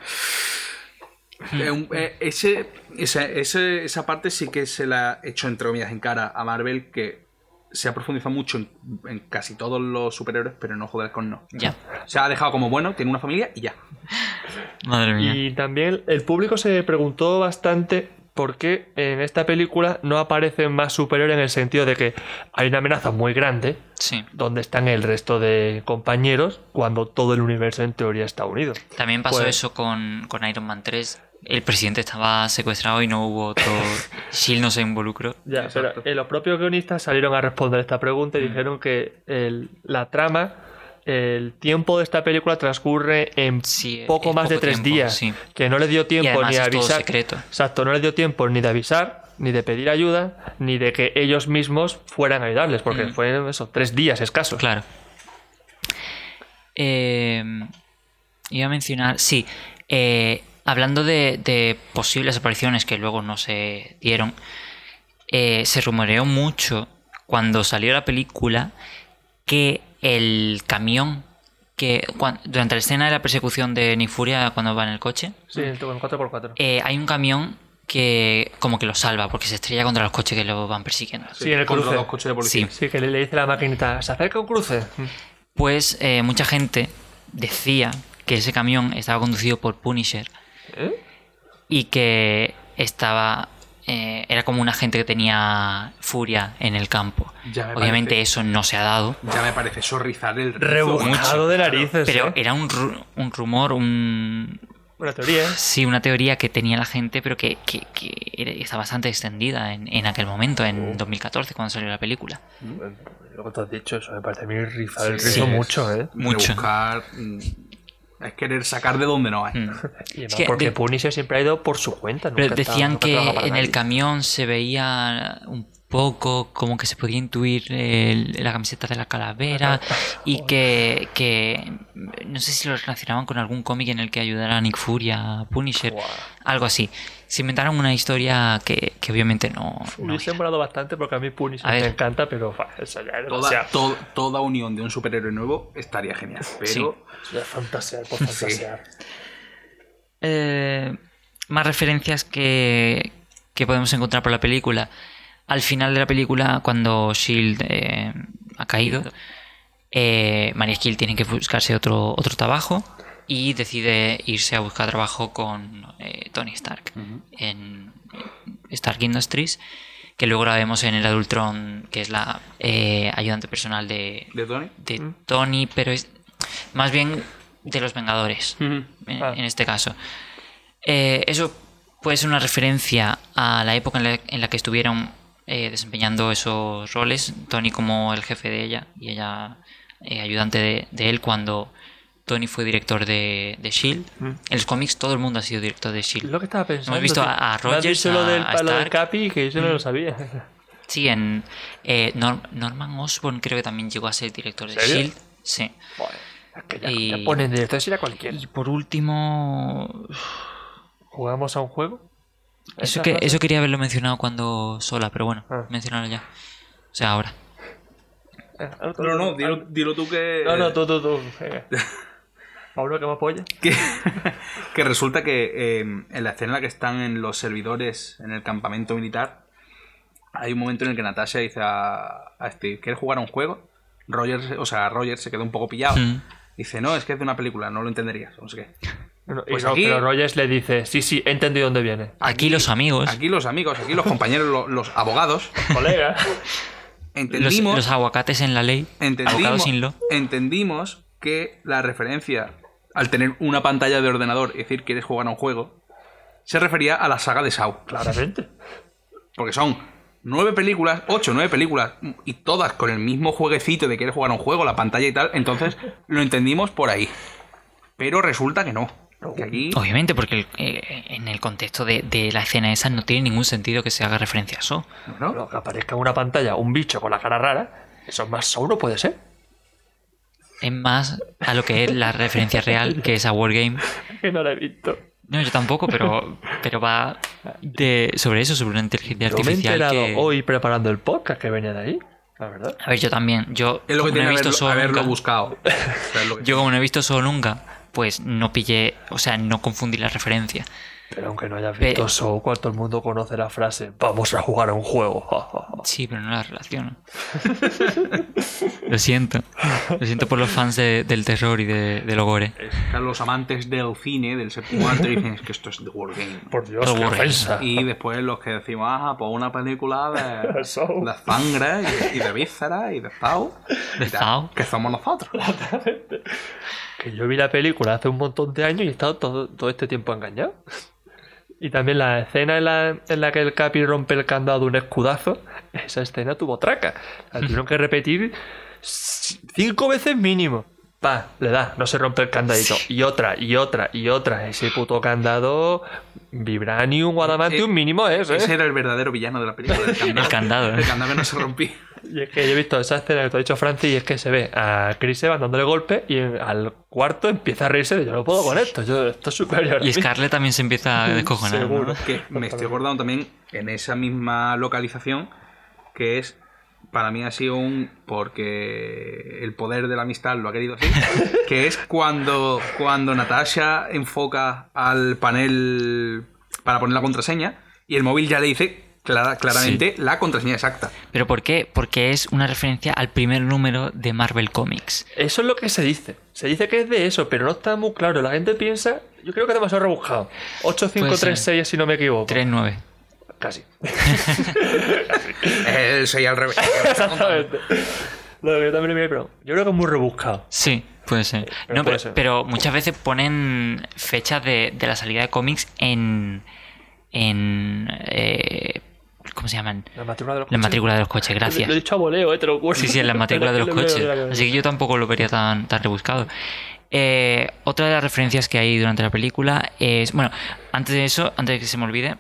Hmm. eh, eh, ese, esa, ese- esa parte sí que se la ha hecho entre comillas en cara a Marvel, que se ha profundizado mucho en, en casi todos los superhéroes, pero no joder con no. Ya. Se ha dejado como bueno, tiene una familia y ya. Madre mía. Y también el público se preguntó bastante por qué en esta película no aparecen más superiores en el sentido de que hay una amenaza muy grande Sí. donde están el resto de compañeros cuando todo el universo en teoría está unido. También pasó Pues- eso con, con Iron Man 3. El presidente estaba secuestrado y no hubo otro. Shield no se involucró. Ya, Exacto. pero eh, los propios guionistas salieron a responder esta pregunta y dijeron que el- la trama, el tiempo de esta película transcurre en Sí, poco más de tres tiempo, días, sí. que no les dio tiempo ni todo avisar. secreto. Exacto, no les dio tiempo ni de avisar, ni de pedir ayuda, ni de que ellos mismos fueran a ayudarles, porque Mm. fueron eso, tres días escasos. Claro. Eh, iba a mencionar. Sí. eh, hablando de, de posibles apariciones que luego no se dieron. eh, se rumoreó mucho cuando salió la película que el camión que durante la escena de la persecución de Nifuria cuando va en el coche Sí, en 4x4. eh, hay un camión que como que lo salva porque se estrella contra los coches que lo van persiguiendo. Sí, en el cruce. dos coches de policía. Sí, que le, le dice la maquinita, ¿se acerca un cruce? Pues eh, mucha gente decía que ese camión estaba conducido por Punisher. Y que estaba eh, era como un agente que tenía furia en el campo. Obviamente parece- eso no se ha dado, Ya me parece sorrizar el rizo. Rebujado de narices. pero ¿eh? era un, ru- un rumor, un Una teoría. ¿eh? sí, una teoría que tenía la gente, pero que, que- está bastante extendida en, en aquel momento, en 2014, cuando salió la película. Lo que tú has dicho, eso me parece a mí rizar el rizo mucho, ¿eh? Mucho. Rebuscar, mm, Es querer sacar de donde no hay. Mm. Y Es que porque de- Punisher siempre ha ido por su cuenta. Pero nunca está- decían nunca que en el camión se veía un poco como que se podía intuir el- la camiseta de la calavera y que, que no sé si lo relacionaban con algún cómic en el que ayudara a Nick Fury a Punisher, algo así. Se inventaron una historia que, que obviamente no... no Hubiese era. molado bastante porque a mí Punisher me encanta, pero fa, eso ya es Toda, to- toda unión de un superhéroe nuevo estaría genial. Pero Sí. Fantasear por fantasear. Eh, más referencias que, que podemos encontrar por la película. Al final de la película, cuando Shield eh, ha caído, eh, Maria Hill tiene que buscarse otro, otro trabajo y decide irse a buscar trabajo con eh, Tony Stark en Stark Industries, que luego la vemos en el Adultron, que es la eh, ayudante personal de, ¿De Tony? de Tony, pero es más bien de los Vengadores en, Ah. en este caso. Eh, eso puede ser una referencia a la época en la, en la que estuvieron eh, desempeñando esos roles, Tony como el jefe de ella y ella eh, ayudante de, de él cuando Tony fue director de, de Shield. Mm. En los cómics todo el mundo ha sido director de Es Shield. lo que estaba pensando. Hemos visto a- a Rogers, lo del a- palo del. Capi que yo no lo sabía. Sí, en eh, Nor- Norman Osborn creo que también llegó a ser director de ¿Serio? Shield. Sí. Joder, es que ya, Y- ya ponen directores ir a cualquiera. Y por último, ¿Jugamos a un juego? Eso, quería haberlo mencionado cuando sola, pero bueno, Ah. mencionarlo ya. O sea, ahora. Eh, No, no, dilo, dilo tú que. No, no, tú, tú, tú. Pablo, que me apoya. que, que resulta que eh, en la escena en la que están en los servidores en el campamento militar, hay un momento en el que Natasha dice a, a Steve, ¿quieres jugar a un juego? Roger, o sea, Roger se queda un poco pillado. Mm. Dice, no, es que es de una película, no lo entenderías. No sé qué. Pues no, aquí- Pero Rogers le dice, sí, sí, he entendido dónde viene. Aquí los amigos, Aquí los amigos, aquí los compañeros, lo- los, abogados, Colega. los, entendimos, los aguacates en la ley, abogados entendimos, sin lo. entendimos que la referencia al tener una pantalla de ordenador y decir quieres jugar a un juego se refería a la saga de Saw. Claramente. Porque son nueve películas, ocho, nueve películas, y todas con el mismo jueguecito de querer jugar a un juego, la pantalla y tal. Entonces lo entendimos por ahí. Pero resulta que no. Que aquí. Obviamente, porque el- eh, en el contexto de, de la escena esa no tiene ningún sentido que se haga referencia a eso. ¿no? Pero que aparezca en una pantalla un bicho con la cara rara, eso más sauro puede ser. Es más a lo que es la referencia real, que es a Wargame. Que no la he visto. No, yo tampoco, pero, pero va de, sobre eso, sobre una inteligencia Yo me he artificial enterado que... hoy preparando el podcast que venía de ahí. La verdad. A ver, yo también. Yo, Es lo que no tiene he visto haberlo, Saw haberlo nunca- buscado. Yo como no he visto solo nunca, pues no pillé, o sea, no confundí la referencia. Pero aunque no hayas Pe- visto Show, todo el mundo conoce la frase Vamos a jugar a un juego. Sí, pero no la relaciono. lo siento. Lo siento por los fans de- del terror y de, del ogore. Están los amantes del cine, del séptimo arte, dicen "Es que esto es de Wargame. Por Dios, qué ofensa. Y después los que decimos, ah, pues una película de, de sangre y, y de vísceras y de Zao. De Zao. Que somos nosotros. Que yo vi la película hace un montón de años y he estado todo, todo este tiempo engañado. Y también la escena en la, en la que el Capi rompe el candado de un escudazo, esa escena tuvo traca. La tuvieron que repetir cinco veces mínimo. Pa, le da, no se rompe el candadito. Y otra, y otra, y otra. Ese puto candado, Vibranium Adamantium mínimo es, ¿eh? Ese era el verdadero villano de la película. El candado. El candado, ¿eh? El candado que no se rompía. Y es que yo he visto esa escena que te ha dicho Francis y es que se ve a Chris Evans dándole golpe y al cuarto empieza a reírse de yo no puedo con esto, yo, esto es superior. Y mí". Scarlett también se empieza a descojonar. ¿no? Seguro. Que me estoy acordando también en esa misma localización que es para mí ha sido un porque el poder de la amistad lo ha querido así que es cuando cuando Natasha enfoca al panel para poner la contraseña y el móvil ya le dice clara- claramente la contraseña exacta ¿Pero por qué? Porque es una referencia al primer número de Marvel Comics. Eso es lo que se dice. Se dice que es de eso, pero no está muy claro. La gente piensa, yo creo que es demasiado rebuscado. 8536 si no me equivoco. 3-9. Casi. el 6 al revés Exactamente. Lo que yo también me pero yo creo que es muy rebuscado. Sí, puede ser. Pero no, puede pero, ser. pero muchas veces ponen fechas de, de la salida de cómics en. en. eh, ¿Cómo se llaman? La matrícula de los La coches. matrícula de los coches, gracias. Lo he dicho a voleo, eh, te lo juro. Sí, sí, en la matrícula de los coches. Así que yo tampoco lo vería tan, tan rebuscado. Eh, otra de las referencias que hay durante la película es. Bueno, antes de eso, antes de que se me olvide,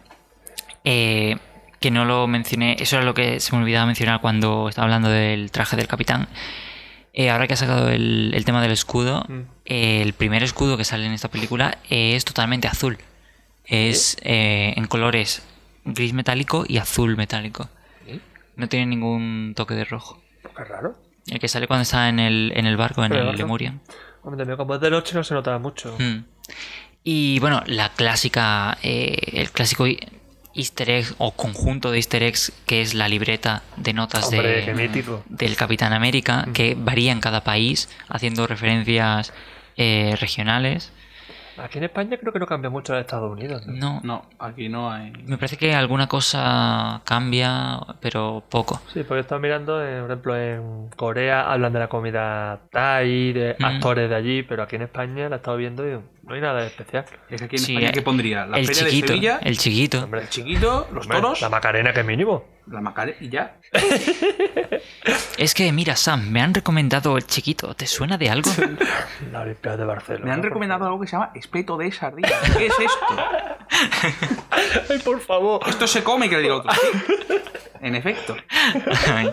eh, que no lo mencioné, eso era lo que se me olvidaba mencionar cuando estaba hablando del traje del capitán. Eh, ahora que ha sacado el, el tema del escudo, Mm. eh, el primer escudo que sale en esta película es totalmente azul. Es eh, en colores gris metálico y azul metálico. No tiene ningún toque de rojo. Qué raro. El que sale cuando está en el, en el barco, en Pero el otro. Lemurian. Hombre, también como es de noche no se notaba mucho. Mm. Y bueno, la clásica, eh, el clásico easter egg o conjunto de easter eggs que es la libreta de notas Hombre, de, del Capitán América, que varía en cada país, haciendo referencias eh, regionales. Aquí en España creo que no cambia mucho de Estados Unidos. ¿no? No, No, aquí no hay. me parece que alguna cosa cambia, pero poco. Sí, porque he estado mirando, eh, por ejemplo, en Corea hablan de la comida Thai, de Mm. actores de allí, pero aquí en España la he estado viendo y no hay nada de especial. Es que aquí en Sí, España, eh, ¿qué pondría? La el feria chiquito, de Sevilla, el chiquito. Hombre, el chiquito, los hombre, toros, La Macarena, que es mínimo. la macarena y ya. Es que mira, Sam, me han recomendado el chiquito. ¿Te suena de algo? La Olimpiada de Barcelona. Me han por recomendado algo que se llama espeto de sardina. ¿Qué es esto? favor. Ay, por favor. Esto se come, que le diga otro. En efecto. Ay,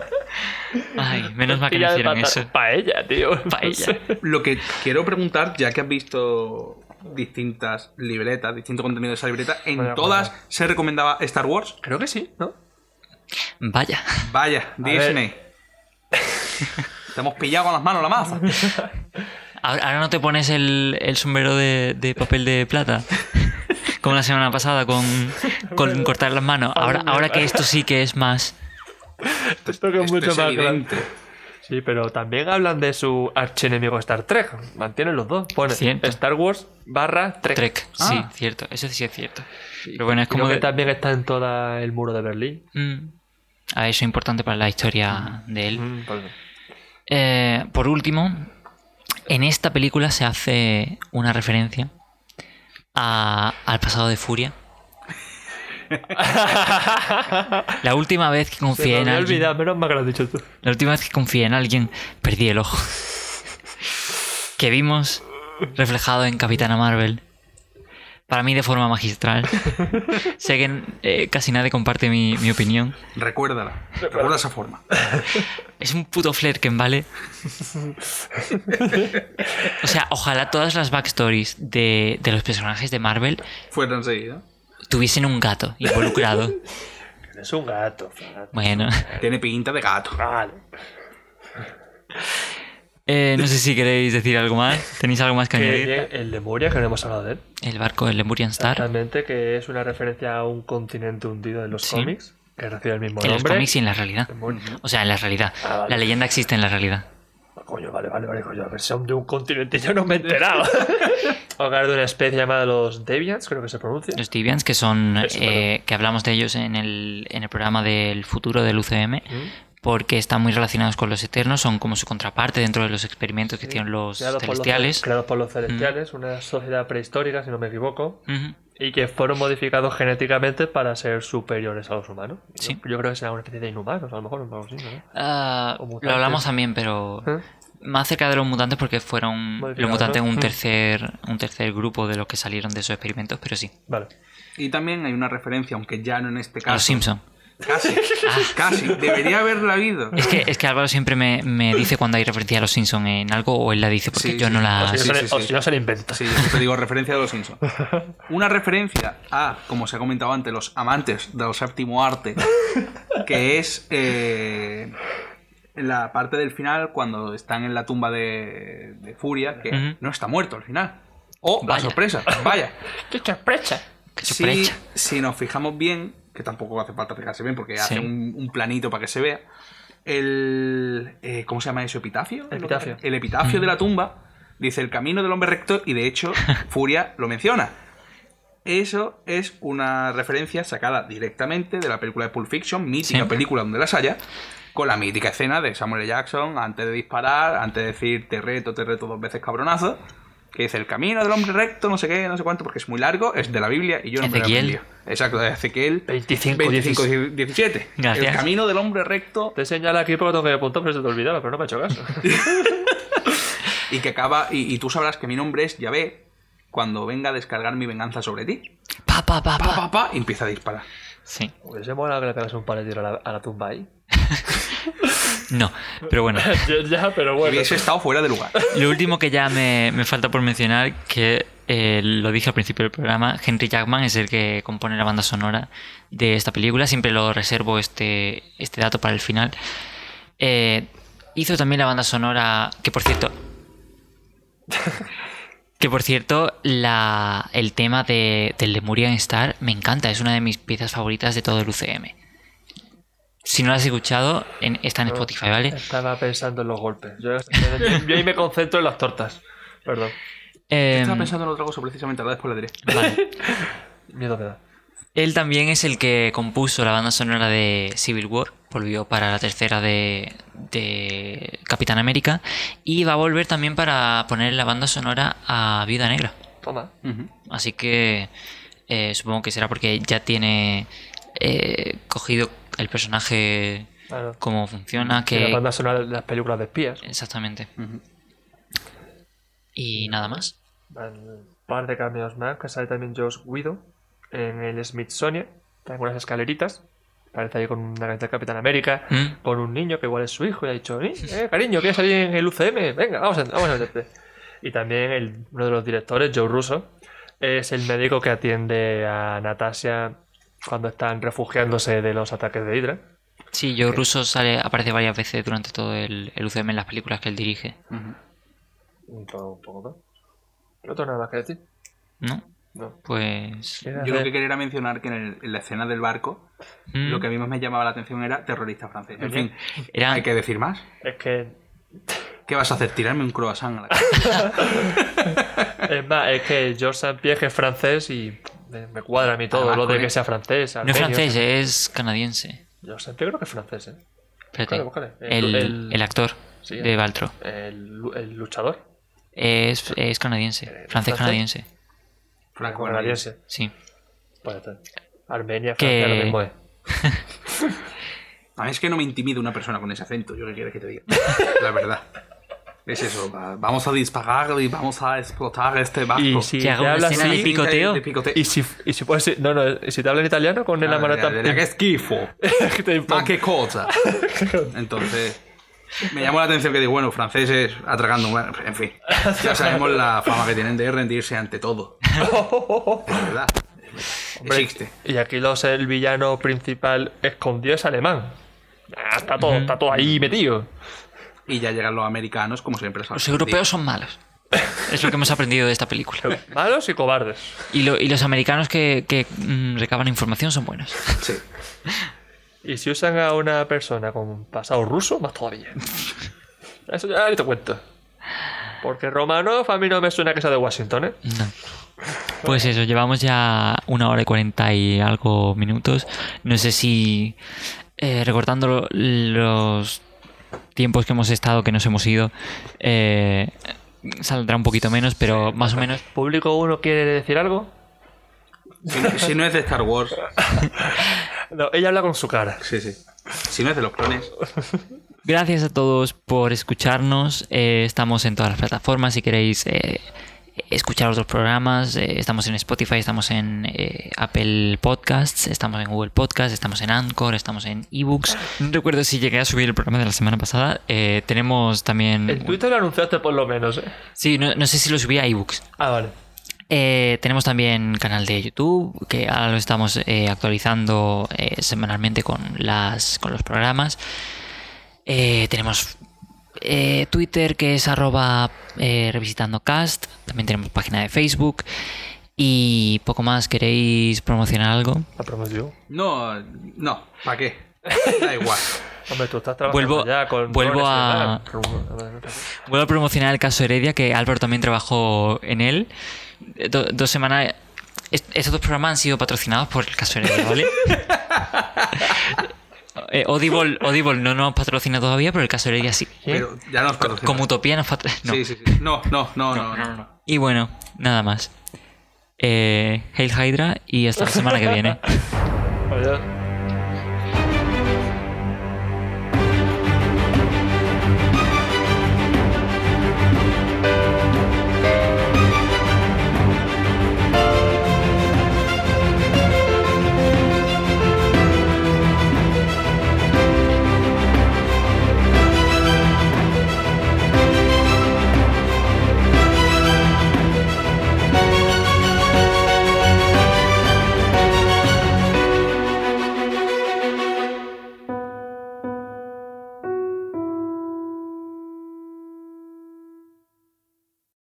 Ay, menos mal que no hicieron eso. Paella, tío. Paella. Lo que quiero preguntar, ya que has visto distintas libretas, distinto contenido de esa libreta, ¿en Vaya, todas vaya. se recomendaba Star Wars? Creo que sí, ¿no? Vaya. Vaya, Disney. Te hemos pillado con las manos la maza. Ahora, no te pones el, el sombrero de, de papel de plata. Como la semana pasada con, con cortar las manos. Ahora, ahora que esto sí que es más. Esto que es Esto mucho es más evidente. grande. Sí, pero también hablan de su archienemigo Star Trek. Mantienen los dos. Pone Cierto. Star Wars barra Trek. Trek. Ah. Sí, cierto. Eso sí es cierto. Pero bueno, es como. que de- también está en todo el muro de Berlín. Mm. Ah, eso es importante para la historia de él. Mm, pues- Eh, por último, en esta película se hace una referencia a- al pasado de Furia. La última vez que confié en alguien. olvidado, menos mal que lo has dicho tú. La última vez que confié en alguien, perdí el ojo. Que vimos reflejado en Capitana Marvel. Para mí de forma magistral. sé que eh, casi nadie comparte mi, mi opinión. Recuérdala. Recuerda esa forma. Es un puto flerken, ¿vale? o sea, ojalá todas las backstories de, de los personajes de Marvel Fueron seguido. Tuviesen un gato involucrado. Es un gato. Fran. Bueno, Tiene pinta de gato. Vale. eh, no sé si queréis decir algo más. ¿Tenéis algo más que Que añadir? el Lemuria, que no hemos hablado de él. El barco del Lemurian Star. Realmente que es una referencia a un continente hundido en los Sí. cómics, que recibe el mismo En los nombre. cómics y en la realidad. Lemuria. O sea, en la realidad. Ah, vale. La leyenda existe en la realidad. Coño, vale, vale, vale, coño, la versión de un continente, yo no me he enterado. Hogar de una especie llamada los Deviants, creo que se pronuncia. Los Deviants, que son. Eso, eh, que hablamos de ellos en el, en el programa del futuro del UCM. Mm. Porque están muy relacionados con los Eternos, son como su contraparte dentro de los experimentos que hicieron los Creados por los- Celestiales. Creados por los celestiales, una sociedad prehistórica, si no me equivoco, y que fueron modificados genéticamente para ser superiores a los humanos. Yo- Sí. Yo, creo que será una especie de inhumanos, a lo mejor, o algo así, ¿no? Ah, O lo hablamos también, pero ¿Eh? Más cerca de los mutantes porque fueron los mutantes ¿no? un Mm. tercer un tercer grupo de los que salieron de esos experimentos, pero sí. Vale. Y también hay una referencia, aunque ya no en este A caso. los Simpson. Casi. Casi. Debería haberla habido. Es que, es que Álvaro siempre me, me dice cuando hay referencia a los Simpson en algo o él la dice porque Sí, yo sí. no O la... si, sí, no, se o sí. si no se le inventa. Sí, yo siempre digo referencia de los Simpsons. Una referencia a, como se ha comentado antes, los amantes del séptimo arte, que es eh, la parte del final cuando están en la tumba de, de Furia, que no está muerto al final. O la Vaya. sorpresa, vaya. ¡Qué sorpresa! Qué Si, sorpresa. si nos fijamos bien, que tampoco hace falta fijarse bien porque hace Sí. un, un planito para que se vea, el... eh, ¿Cómo se llama eso? ¿Epitafio? Epitafio. El epitafio de la tumba dice el camino del hombre recto y de hecho Furia lo menciona. Eso es una referencia sacada directamente de la película de Pulp Fiction, mítica Sí. película donde las haya, con la mítica escena de Samuel L. Jackson antes de disparar, antes de decir te reto, te reto dos veces cabronazo, que dice el camino del hombre recto, no sé qué, no sé cuánto, porque es muy largo, es de la Biblia y yo no me lo he Ezequiel. Exacto, de Ezequiel 25, 25 17. Gracias. El camino del hombre recto. Te señala aquí porque tengo que apuntar, pero se te olvidaba, pero no me ha hecho caso. y que acaba. Y, y tú sabrás que mi nombre es Yahvé cuando venga a descargar mi venganza sobre ti. Pa, pa, pa, Pa, pa. pa, pa, y empieza a disparar. Sí. Hubiese molado que le pegas un par de tiros a la, a la tumba ahí. No, pero bueno. ya, ya, pero bueno. Hubiese estado fuera de lugar. Lo último que ya me, me falta por mencionar, que eh, lo dije al principio del programa, Henry Jackman es el que compone la banda sonora de esta película. Siempre lo reservo este, este dato para el final. Eh, hizo también la banda sonora, que por cierto... Que por cierto, la, el tema de, del Lemurian Star me encanta, es una de mis piezas favoritas de todo el UCM. Si no la has escuchado, en- está en Spotify, ¿vale? Estaba pensando en los golpes. Yo, yo- yo ahí me concentro en las tortas. Perdón. Em, Estaba pensando en otra cosa precisamente, ahora después la diré. vale. Miedo me da. Él también es el que compuso la banda sonora de Civil War, volvió para la tercera de, de Capitán América y va a volver también para poner la banda sonora a Viuda Negra. Toma. Así que eh, supongo que será porque ya tiene eh, cogido el personaje Claro. cómo funciona, Que la banda sonora de las películas de espías. exactamente. Y nada más. Un par de cambios más, que sale también Josh Guido en el Smithsonian. Está en unas escaleritas. Parece ahí con una camiseta de Capitán América. Mm. Con un niño que igual es su hijo. Y ha dicho, "Eh, eh, cariño, ¿quieres salir en el UCM? Venga, vamos a, vamos a meterte. Y también el- uno de los directores, Joe Russo, es el médico que atiende a Natasha cuando están refugiándose de los ataques de Hydra. Sí, Joe Russo sale, aparece varias veces durante todo el, el UCM en las películas que él dirige. Ujú. Un poco, un poco más. No tengo nada más que decir. ¿No? No. Pues... ¿Quieres Yo lo que quería era mencionar que en, el- en la escena del barco, mm, lo que a mí más me llamaba la atención era terrorista francés. En fin, Era- hay que decir más. Es que ¿Qué vas a hacer? ¿Tirarme un croissant a la cara? Es más, es que Georges Saint-Pierre es francés y me, cuadra a mí todo Además, lo de que sea francés. No es francés, es canadiense. Georges Saint-Pierre creo que es francés, ¿eh? Espérate. Búscale, búscale. El, El- el actor Sí, de Baltro. El, lu- el luchador. Es, es canadiense. Eh, Francés ¿francés? canadiense. Franco Canadiense. Sí. Puede ser. Armenia, Que- Francia, lo mismo es. A mí es que no me intimida una persona con ese acento, yo qué quieres que te diga. La verdad. Es eso, va- vamos a disparar y vamos a explotar este barco. Y si Que te haga una habla escena de así, picoteo. De picoteo. y si, y si puedes, no, no, y si te habla en italiano con la Ah, mano tan... ¡Qué esquifo! te- ¡Ma qué cosa! Entonces, me llamó la atención que digo, bueno, franceses atracando, bueno, en fin. Ya sabemos la fama que tienen de rendirse ante todo. Es verdad. Hombre, Existe. Y aquí los, el villano principal escondido es alemán. Ah, Está todo, está todo ahí metido. Y ya llegan los americanos, como siempre. Los europeos son malos. Es lo que hemos aprendido de esta película. Malos y cobardes. Y, lo- y los americanos que, que, mm, recaban información son buenos. Sí. Y si usan a una persona con pasado ruso, más todavía. Eso ya ni te cuento. Porque Romanov a mí no me suena que sea de Washington, ¿eh? No. Pues eso, llevamos ya una hora y cuarenta y algo minutos. No sé si eh, recortando lo- los tiempos que hemos estado, que nos hemos ido, eh, saldrá un poquito menos, pero más o menos. ¿Público uno quiere decir algo? Si, si no es de Star Wars, No, ella habla con su cara. sí, sí. Si no es de los clones, Gracias a todos por escucharnos. Eh, estamos en todas las plataformas. Si queréis eh, escuchar otros programas, eh, estamos en Spotify, estamos en eh, Apple Podcasts, estamos en Google Podcasts, estamos en Anchor, estamos en eBooks. No recuerdo si llegué a subir el programa de la semana pasada. Eh, tenemos también. En Twitter lo anunciaste por lo menos, ¿eh? Sí, no, no sé si lo subí a eBooks. Ah, vale. Eh, tenemos también canal de YouTube, que ahora lo estamos eh, actualizando eh, semanalmente con, las, con los programas. Eh, tenemos eh, Twitter, que es arroba eh, revisitando cast. También tenemos página de Facebook. Y poco más, ¿queréis promocionar algo? La promoción. no, no, ¿para qué? Da igual. Hombre, tú estás trabajando Vuelvo- ya con vuelvo a-. Vuelvo a promocionar el caso Heredia, que Álvaro también trabajó en él. Eh, do- dos semanas. est- Estos dos programas han sido patrocinados por el caso Heredia, ¿vale? Eh, Audible, Audible no nos patrocina todavía, pero el caso Heredia sí. Pero ya nos patrocina. Como Utopía nos patrocina. Sí, sí, sí. No, no, no, no. no. Y bueno, nada más. Eh, Hail Hydra y hasta la semana que viene. Adiós.